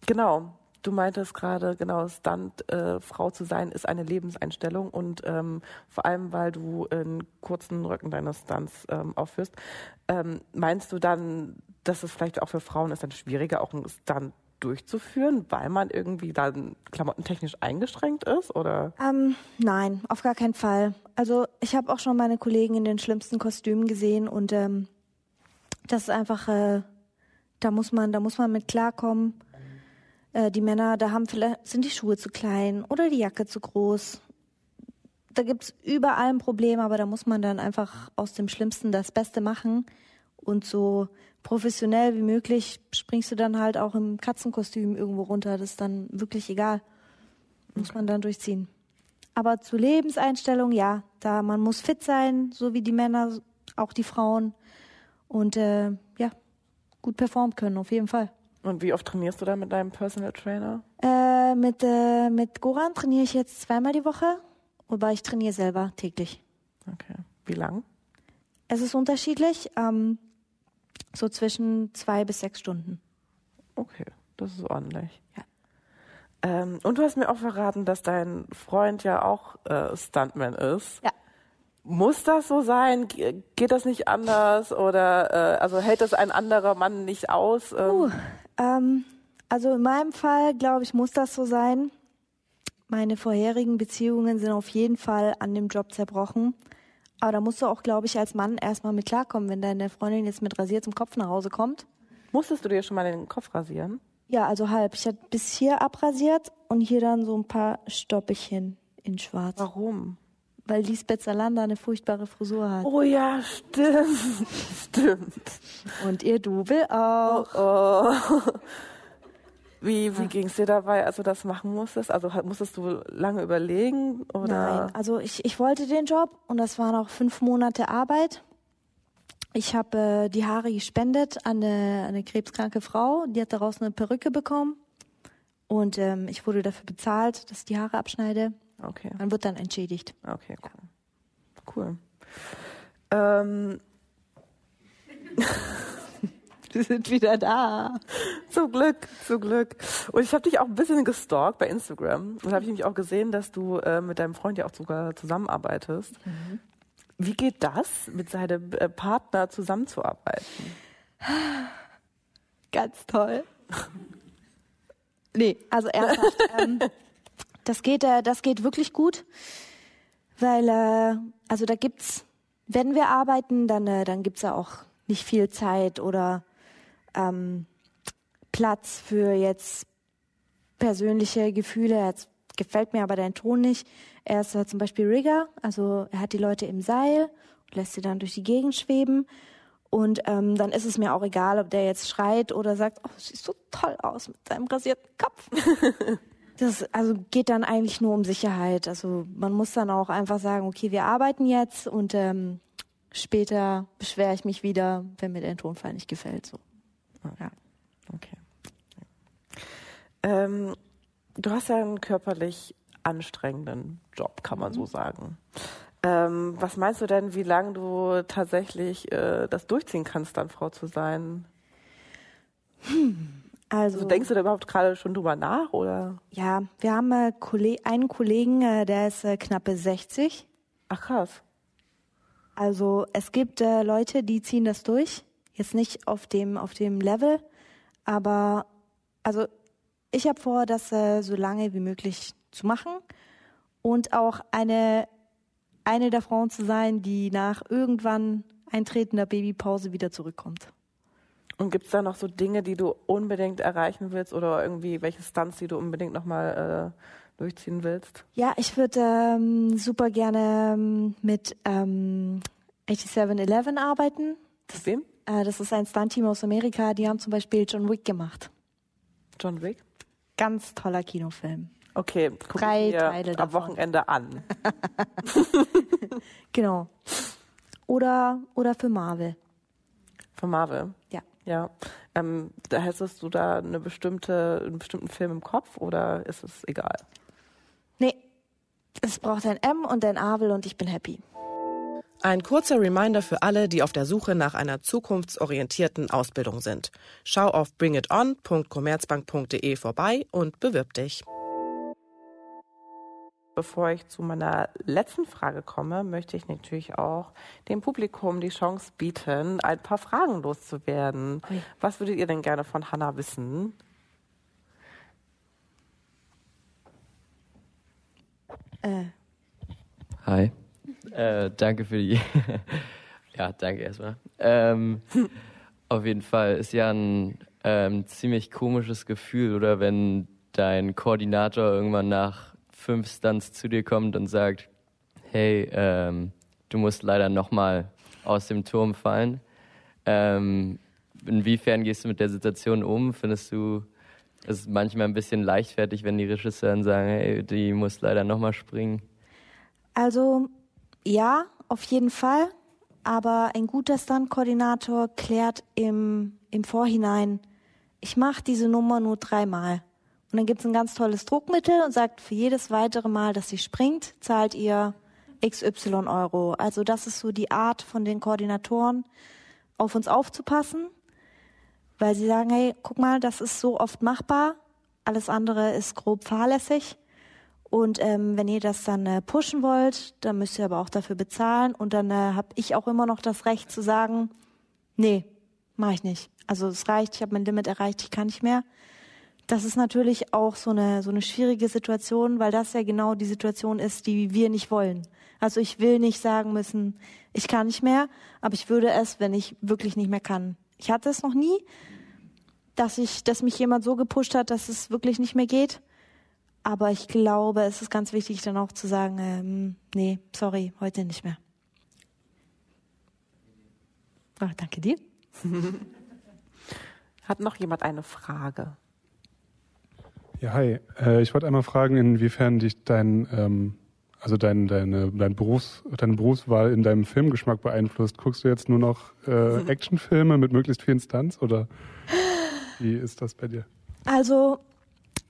genau. Du meintest gerade, genau, Stunt-Frau äh, zu sein ist eine Lebenseinstellung und ähm, vor allem, weil du einen kurzen Rücken deines Stunts ähm, aufführst, ähm, meinst du dann, dass es vielleicht auch für Frauen ist dann schwieriger, auch einen Stunt durchzuführen, weil man irgendwie dann klamottentechnisch eingeschränkt ist, oder? Ähm, nein, auf gar keinen Fall. Also ich habe auch schon meine Kollegen in den schlimmsten Kostümen gesehen und ähm, das ist einfach, äh, da muss man, da muss man mit klarkommen. Äh, die Männer, da haben vielleicht sind die Schuhe zu klein oder die Jacke zu groß. Da gibt's überall ein Problem, aber da muss man dann einfach aus dem Schlimmsten das Beste machen und so professionell wie möglich springst du dann halt auch im Katzenkostüm irgendwo runter. Das ist dann wirklich egal. Muss man dann durchziehen. Aber zur Lebenseinstellung, ja, da man muss fit sein, so wie die Männer, auch die Frauen. Und äh, ja, gut performen können, auf jeden Fall. Und wie oft trainierst du da mit deinem Personal Trainer? Äh, mit, äh, mit Goran trainiere ich jetzt zweimal die Woche, wobei ich trainiere selber täglich. Okay. Wie lang? Es ist unterschiedlich. Ähm, so zwischen zwei bis sechs Stunden. Okay, das ist ordentlich. Ja. Ähm, und du hast mir auch verraten, dass dein Freund ja auch äh, Stuntman ist. Ja. Muss das so sein? Geht das nicht anders? Oder äh, also hält das ein anderer Mann nicht aus? Ähm? Uh, ähm, also in meinem Fall, glaube ich, muss das so sein. Meine vorherigen Beziehungen sind auf jeden Fall an dem Job zerbrochen. Aber da musst du auch, glaube ich, als Mann erstmal mit klarkommen, wenn deine Freundin jetzt mit rasiertem Kopf nach Hause kommt. Musstest du dir schon mal den Kopf rasieren? Ja, also halb. Ich hatte bis hier abrasiert und hier dann so ein paar Stoppelchen in schwarz. Warum? Weil Lisbeth Salander eine furchtbare Frisur hat. Oh ja, stimmt. stimmt. Und ihr Double auch. Oh, oh. Wie, wie ging es dir dabei, als du das machen musstest? Also musstest du lange überlegen? Oder? Nein, also ich, ich wollte den Job und das waren auch fünf Monate Arbeit. Ich habe äh, die Haare gespendet an eine, eine krebskranke Frau, die hat daraus eine Perücke bekommen. Und ähm, ich wurde dafür bezahlt, dass ich die Haare abschneide. Okay. Man wird dann entschädigt. Okay, cool. Cool. Ähm. Wir sind wieder da. Zum Glück, zum Glück. Und ich habe dich auch ein bisschen gestalkt bei Instagram. Und habe ich nämlich auch gesehen, dass du äh, mit deinem Freund ja auch sogar zusammenarbeitest. Mhm. Wie geht das, mit seinem äh, Partner zusammenzuarbeiten? Ganz toll. nee, also ernsthaft. ähm, das geht, äh, das geht wirklich gut, weil äh, also da gibt's, wenn wir arbeiten, dann äh, dann gibt's ja auch nicht viel Zeit oder ähm, Platz für jetzt persönliche Gefühle. Jetzt gefällt mir aber dein Ton nicht. Er ist äh, zum Beispiel Rigger, also er hat die Leute im Seil und lässt sie dann durch die Gegend schweben. Und ähm, dann ist es mir auch egal, ob der jetzt schreit oder sagt, oh, siehst so toll aus mit deinem rasierten Kopf. das also geht dann eigentlich nur um Sicherheit. Also man muss dann auch einfach sagen, okay, wir arbeiten jetzt und ähm, später beschwere ich mich wieder, wenn mir der Tonfall nicht gefällt. So. Ja. Okay. Ähm, du hast ja einen körperlich anstrengenden Job, kann man mhm. so sagen. Ähm, was meinst du denn, wie lange du tatsächlich äh, das durchziehen kannst, dann Frau zu sein? Hm. Also, also, denkst du da überhaupt gerade schon drüber nach oder? Ja, wir haben äh, einen Kollegen, äh, der ist äh, knappe 60. Ach krass. Also es gibt Leute, die ziehen das durch. Jetzt nicht auf dem, auf dem Level, Aber also ich habe vor, das so lange wie möglich zu machen und auch eine, eine der Frauen zu sein, die nach irgendwann eintretender Babypause wieder zurückkommt. Und gibt es da noch so Dinge, die du unbedingt erreichen willst oder irgendwie welche Stunts, die du unbedingt nochmal äh, durchziehen willst? Ja, ich würde ähm, super gerne ähm, mit ähm, 8711 arbeiten. Das, wem? Äh, das ist ein Stunt-Team aus Amerika, die haben zum Beispiel John Wick gemacht. John Wick? Ganz toller Kinofilm. Okay, guck Drei ich Teile am davon. Wochenende an. genau. Oder, oder für Marvel. Für Marvel? Ja. Ja. Ähm, da hättest du da eine bestimmte, einen bestimmten Film im Kopf oder ist es egal? Nee. Es braucht ein M und ein Abel und ich bin happy. Ein kurzer Reminder für alle, die auf der Suche nach einer zukunftsorientierten Ausbildung sind. Schau auf bringiton.commerzbank.de vorbei und bewirb dich. Bevor ich zu meiner letzten Frage komme, möchte ich natürlich auch dem Publikum die Chance bieten, ein paar Fragen loszuwerden. Okay. Was würdet ihr denn gerne von Hannah wissen? Äh. Hi. Äh, danke für die. ja, danke erstmal. Ähm, auf jeden Fall ist ja ein ähm, ziemlich komisches Gefühl, oder wenn dein Koordinator irgendwann nach fünf Stunts zu dir kommt und sagt, hey, ähm, du musst leider nochmal aus dem Turm fallen. Ähm, inwiefern gehst du mit der Situation um? Findest du es manchmal ein bisschen leichtfertig, wenn die Regisseure sagen, hey, die muss leider nochmal springen? Also ja, auf jeden Fall. Aber ein guter Stunt-Koordinator klärt im, im Vorhinein, ich mache diese Nummer nur dreimal. Und dann gibt's ein ganz tolles Druckmittel und sagt, für jedes weitere Mal, dass sie springt, zahlt ihr XY Euro. Also das ist so die Art von den Koordinatoren, auf uns aufzupassen, weil sie sagen, hey, guck mal, das ist so oft machbar, alles andere ist grob fahrlässig. Und ähm, wenn ihr das dann äh, pushen wollt, dann müsst ihr aber auch dafür bezahlen. Und dann äh, habe ich auch immer noch das Recht zu sagen, nee, mache ich nicht. Also es reicht, ich habe mein Limit erreicht, ich kann nicht mehr. Das ist natürlich auch so eine, so eine schwierige Situation, weil das ja genau die Situation ist, die wir nicht wollen. Also ich will nicht sagen müssen, ich kann nicht mehr, aber ich würde es, wenn ich wirklich nicht mehr kann. Ich hatte es noch nie, dass ich, dass mich jemand so gepusht hat, dass es wirklich nicht mehr geht. Aber ich glaube, es ist ganz wichtig, dann auch zu sagen, ähm, nee, sorry, heute nicht mehr. Oh, danke dir. Hat noch jemand eine Frage? Ja, hi. Äh, ich wollte einmal fragen, inwiefern dich dein, ähm, also dein, deine, dein Berufs, deine Berufswahl in deinem Filmgeschmack beeinflusst. Guckst du jetzt nur noch äh, Actionfilme mit möglichst vielen Stunts oder wie ist das bei dir? Also,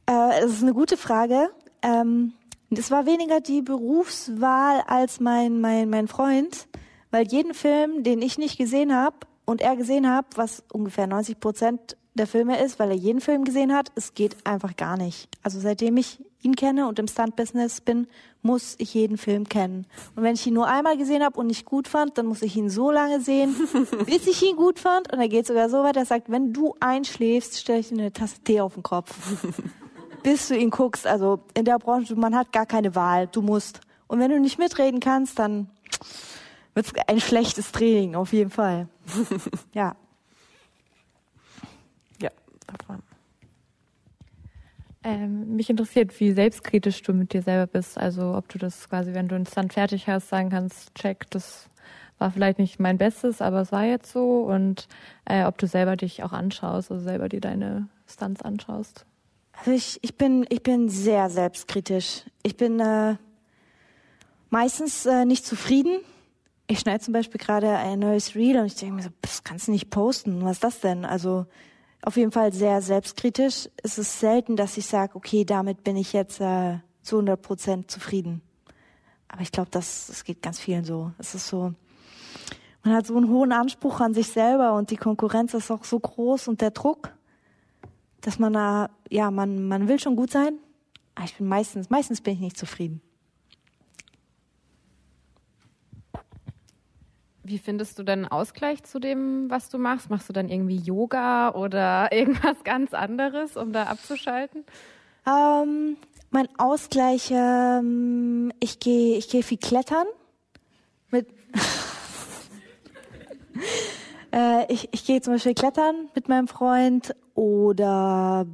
äh, es ist eine gute Frage. Ähm, es war weniger die Berufswahl als mein, mein, mein Freund, weil jeden Film, den ich nicht gesehen habe und er gesehen hat, was ungefähr 90 Prozent der Filme ist, weil er jeden Film gesehen hat. Es geht einfach gar nicht. Also seitdem ich ihn kenne und im Stunt-Business bin, muss ich jeden Film kennen. Und wenn ich ihn nur einmal gesehen habe und nicht gut fand, dann muss ich ihn so lange sehen, bis ich ihn gut fand. Und er geht sogar so weit, er sagt, wenn du einschläfst, stelle ich dir eine Tasse Tee auf den Kopf. bis du ihn guckst. Also in der Branche, man hat gar keine Wahl. Du musst. Und wenn du nicht mitreden kannst, dann wird es ein schlechtes Training, auf jeden Fall. ja davon. Ähm, mich interessiert, wie selbstkritisch du mit dir selber bist. Also ob du das quasi, wenn du einen Stunt fertig hast, sagen kannst, check, das war vielleicht nicht mein Bestes, aber es war jetzt so. Und äh, ob du selber dich auch anschaust, also selber dir deine Stunts anschaust. Also ich, ich bin ich bin sehr selbstkritisch. Ich bin äh, meistens äh, nicht zufrieden. Ich schneide zum Beispiel gerade ein neues Reel und ich denke mir so, das kannst du nicht posten. Was ist das denn? Also auf jeden Fall sehr selbstkritisch. Es ist selten, dass ich sage, okay, damit bin ich jetzt äh, zu 100 Prozent zufrieden. Aber ich glaube, das, das geht ganz vielen so. Es ist so, man hat so einen hohen Anspruch an sich selber und die Konkurrenz ist auch so groß und der Druck, dass man da, ja, man, man will schon gut sein. Aber ich bin meistens, meistens bin ich nicht zufrieden. Wie findest du denn Ausgleich zu dem, was du machst? Machst du dann irgendwie Yoga oder irgendwas ganz anderes, um da abzuschalten? Ähm, mein Ausgleich, ähm, ich gehe ich geh viel klettern. Mit äh, ich ich gehe zum Beispiel klettern mit meinem Freund oder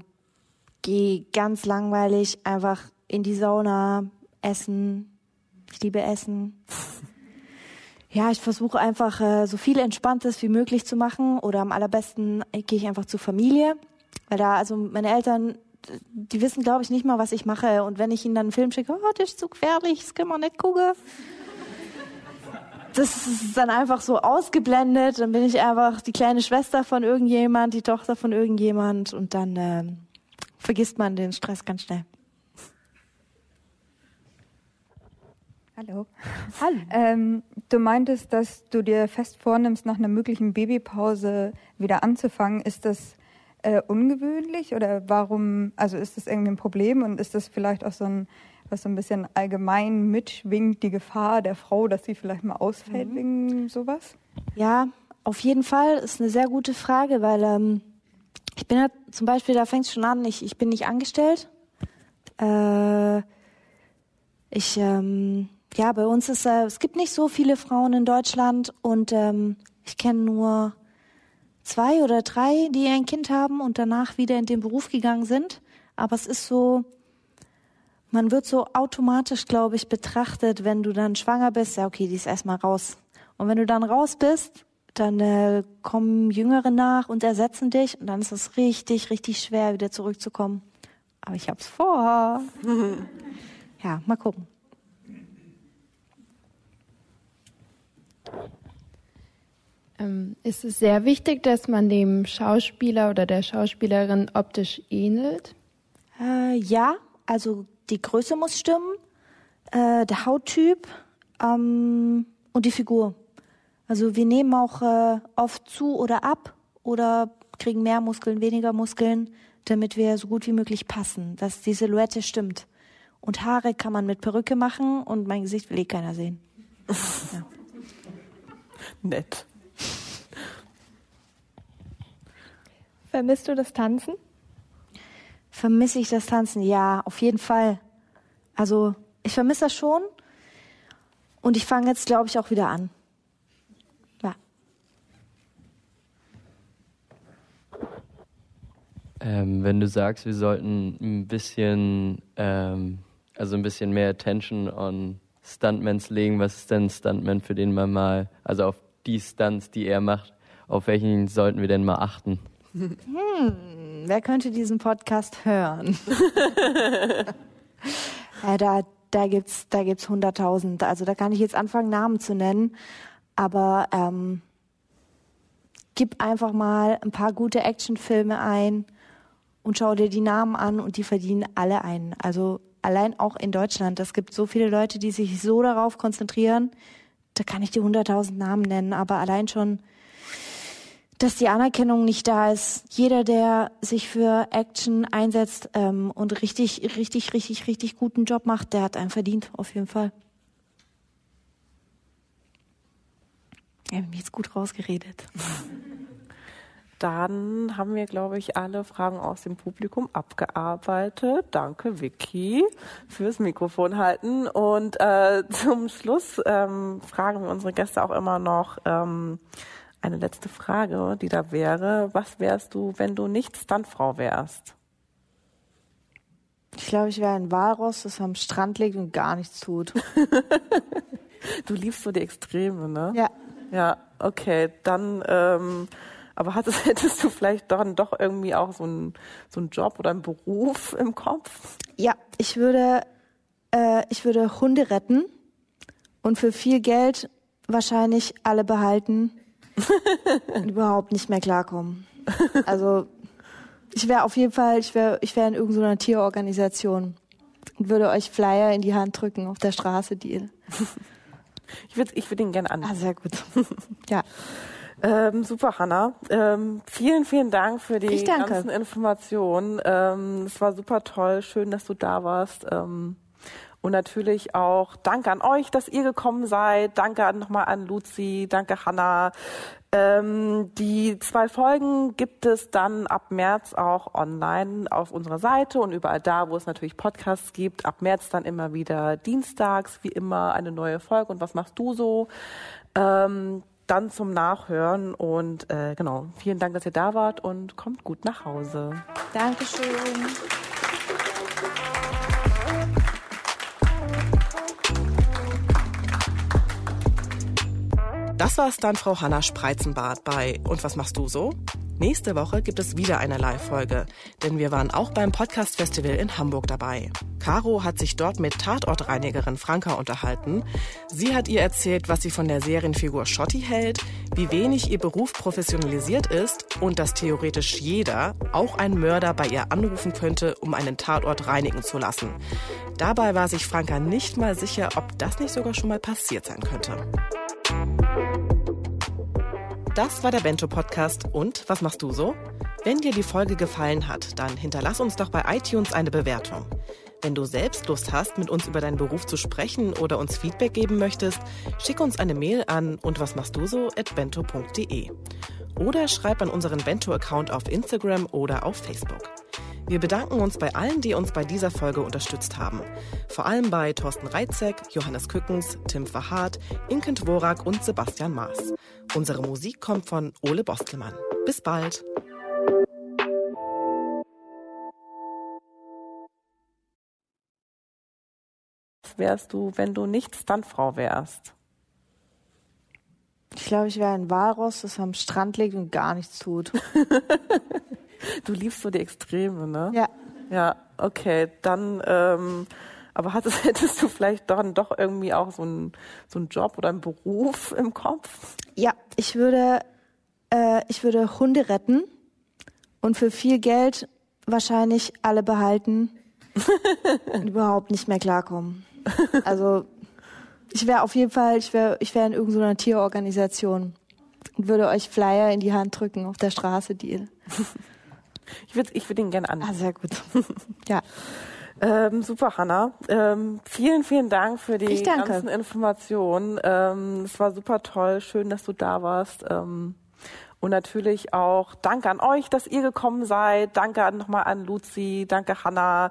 gehe ganz langweilig einfach in die Sauna, essen. Ich liebe Essen. Ja, ich versuche einfach äh, so viel Entspanntes wie möglich zu machen oder am allerbesten äh, gehe ich einfach zur Familie, weil da also meine Eltern die wissen, glaube ich, nicht mal, was ich mache. Und wenn ich ihnen dann einen Film schicke, oh, das ist zu gefährlich, das kann man nicht gucken. Das ist dann einfach so ausgeblendet. Dann bin ich einfach die kleine Schwester von irgendjemand, die Tochter von irgendjemand. Und dann äh, vergisst man den Stress ganz schnell. Hallo. Hallo. Ähm, du meintest, dass du dir fest vornimmst, nach einer möglichen Babypause wieder anzufangen. Ist das äh, ungewöhnlich oder warum, also ist das irgendwie ein Problem und ist das vielleicht auch so ein, was so ein bisschen allgemein mitschwingt, die Gefahr der Frau, dass sie vielleicht mal ausfällt mhm. wegen sowas? Ja, auf jeden Fall ist eine sehr gute Frage, weil ähm, ich bin ja zum Beispiel, da fängt es schon an, ich, ich bin nicht angestellt. Äh, ich, ähm, ja, bei uns ist, äh, es gibt nicht so viele Frauen in Deutschland und ähm, ich kenne nur zwei oder drei, die ein Kind haben und danach wieder in den Beruf gegangen sind. Aber es ist so, man wird so automatisch, glaube ich, betrachtet, wenn du dann schwanger bist. Ja, okay, die ist erstmal raus. Und wenn du dann raus bist, dann äh, kommen Jüngere nach und ersetzen dich und dann ist es richtig, richtig schwer, wieder zurückzukommen. Aber ich hab's vor. ja, mal gucken. Ähm, ist es sehr wichtig, dass man dem Schauspieler oder der Schauspielerin optisch ähnelt? Äh, ja, also die Größe muss stimmen, äh, der Hauttyp ähm, und die Figur. Also wir nehmen auch äh, oft zu oder ab oder kriegen mehr Muskeln, weniger Muskeln, damit wir so gut wie möglich passen, dass die Silhouette stimmt. Und Haare kann man mit Perücke machen und mein Gesicht will eh keiner sehen. ja. Nett. Vermisst du das Tanzen? Vermisse ich das Tanzen? Ja, auf jeden Fall. Also ich vermisse das schon. Und ich fange jetzt, glaube ich, auch wieder an. Ja. Ähm, wenn du sagst, wir sollten ein bisschen, ähm, also ein bisschen mehr Attention on Stuntmans legen, was ist denn ein Stuntman, für den man mal, also auf die Stunts, die er macht, auf welchen sollten wir denn mal achten? Hm, wer könnte diesen Podcast hören? ja, da da gibt's da gibt's hunderttausend. Also da kann ich jetzt anfangen Namen zu nennen, aber ähm, gib einfach mal ein paar gute Actionfilme ein und schau dir die Namen an und die verdienen alle ein. Also allein auch in Deutschland, es gibt so viele Leute, die sich so darauf konzentrieren. Da kann ich dir hunderttausend Namen nennen, aber allein schon dass die Anerkennung nicht da ist. Jeder, der sich für Action einsetzt ähm, und richtig, richtig, richtig, richtig guten Job macht, der hat einen verdient, auf jeden Fall. Ja, mir jetzt gut rausgeredet. Dann haben wir, glaube ich, alle Fragen aus dem Publikum abgearbeitet. Danke, Vicky, fürs Mikrofon halten. Und äh, zum Schluss ähm, fragen wir unsere Gäste auch immer noch, ähm, eine letzte Frage, die da wäre. Was wärst du, wenn du nicht Stuntfrau wärst? Ich glaube, ich wäre ein Walross, das am Strand liegt und gar nichts tut. du liebst so die Extreme, ne? Ja. Ja, okay. Dann, ähm, aber hattest, hättest du vielleicht dann doch irgendwie auch so einen so einen Job oder einen Beruf im Kopf? Ja, ich würde, äh, ich würde Hunde retten und für viel Geld wahrscheinlich alle behalten und überhaupt nicht mehr klarkommen. Also ich wäre auf jeden Fall, ich wäre ich wäre in irgendeiner Tierorganisation und würde euch Flyer in die Hand drücken auf der Straße, die Ich würde ich würd ihn gerne an. Ah, sehr gut. ja. Ähm, super, Hanna. Ähm, vielen, vielen Dank für die ganzen Informationen. Ähm, es war super toll. Schön, dass du da warst. Ähm, Und natürlich auch Danke an euch, dass ihr gekommen seid. Danke nochmal an Luzi, danke Hanna. Ähm, die zwei Folgen gibt es dann ab März auch online auf unserer Seite und überall da, wo es natürlich Podcasts gibt. Ab März dann immer wieder dienstags, wie immer, eine neue Folge. Und was machst du so? Ähm, dann zum Nachhören und äh, genau, vielen Dank, dass ihr da wart und kommt gut nach Hause. Dankeschön. Das war es dann, Frau Hanna Spreizenbart bei Und was machst du so? Nächste Woche gibt es wieder eine Live-Folge, denn wir waren auch beim Podcast-Festival in Hamburg dabei. Caro hat sich dort mit Tatortreinigerin Franka unterhalten. Sie hat ihr erzählt, was sie von der Serienfigur Schotti hält, wie wenig ihr Beruf professionalisiert ist und dass theoretisch jeder, auch ein Mörder, bei ihr anrufen könnte, um einen Tatort reinigen zu lassen. Dabei war sich Franka nicht mal sicher, ob das nicht sogar schon mal passiert sein könnte. Das war der Bento Podcast und was machst du so? Wenn dir die Folge gefallen hat, dann hinterlass uns doch bei iTunes eine Bewertung. Wenn du selbst Lust hast, mit uns über deinen Beruf zu sprechen oder uns Feedback geben möchtest, schick uns eine Mail an und was machst du so at bento.de. Oder schreib an unseren Bento-Account auf Instagram oder auf Facebook. Wir bedanken uns bei allen, die uns bei dieser Folge unterstützt haben. Vor allem bei Thorsten Reitzek, Johannes Kückens, Tim Verhardt, Inken Dvorak und Sebastian Maas. Unsere Musik kommt von Ole Bostelmann. Bis bald! wärst du, wenn du nicht Stuntfrau wärst? Ich glaube, ich wäre ein Walross, das am Strand liegt und gar nichts tut. Du liebst so die Extreme, ne? Ja. Ja, okay. Dann, ähm, aber hattest, hättest du vielleicht dann doch irgendwie auch so einen so einen Job oder einen Beruf im Kopf? Ja, ich würde, äh, ich würde Hunde retten und für viel Geld wahrscheinlich alle behalten und überhaupt nicht mehr klarkommen. Also ich wäre auf jeden Fall, ich wäre ich wäre in irgendeiner Tierorganisation und würde euch Flyer in die Hand drücken auf der Straße, die Ich würde ich würd ihn gerne an. Ah, sehr gut. ja. Ähm, super, Hanna. Ähm, vielen, vielen Dank für die ganzen Informationen. Ähm, es war super toll. Schön, dass du da warst. Ähm, und natürlich auch Danke an euch, dass ihr gekommen seid. Danke nochmal an Luzi. Danke, Hanna.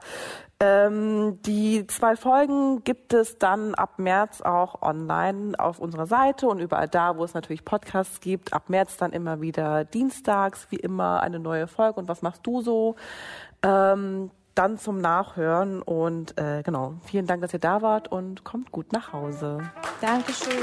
Ähm, die zwei Folgen gibt es dann ab März auch online auf unserer Seite und überall da, wo es natürlich Podcasts gibt. Ab März dann immer wieder dienstags, wie immer, eine neue Folge. Und was machst du so? Ähm, dann zum Nachhören und äh, genau, vielen Dank, dass ihr da wart und kommt gut nach Hause. Dankeschön.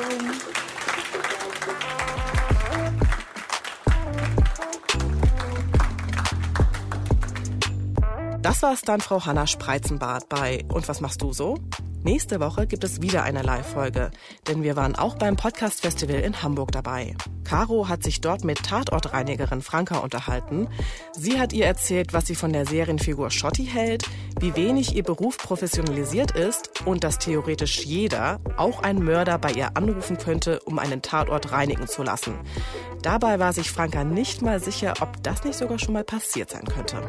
Das war es dann, Frau Hanna Spreizenbart bei Und was machst du so? Nächste Woche gibt es wieder eine Live-Folge, denn wir waren auch beim Podcast-Festival in Hamburg dabei. Caro hat sich dort mit Tatortreinigerin Franka unterhalten. Sie hat ihr erzählt, was sie von der Serienfigur Schotti hält, wie wenig ihr Beruf professionalisiert ist und dass theoretisch jeder, auch ein Mörder, bei ihr anrufen könnte, um einen Tatort reinigen zu lassen. Dabei war sich Franka nicht mal sicher, ob das nicht sogar schon mal passiert sein könnte.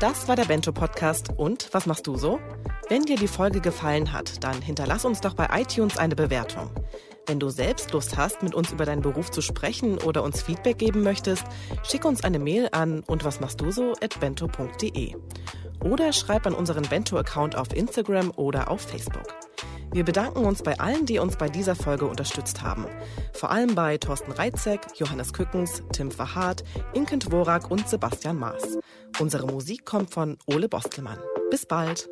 Das war der Bento Podcast und was machst du so? Wenn dir die Folge gefallen hat, dann hinterlass uns doch bei iTunes eine Bewertung. Wenn du selbst Lust hast, mit uns über deinen Beruf zu sprechen oder uns Feedback geben möchtest, schick uns eine Mail an und was machst du so at bento.de. Oder schreib an unseren Bento-Account auf Instagram oder auf Facebook. Wir bedanken uns bei allen, die uns bei dieser Folge unterstützt haben. Vor allem bei Thorsten Reitzek, Johannes Kückens, Tim Verhardt, Inken Dvorak und Sebastian Maas. Unsere Musik kommt von Ole Bostelmann. Bis bald!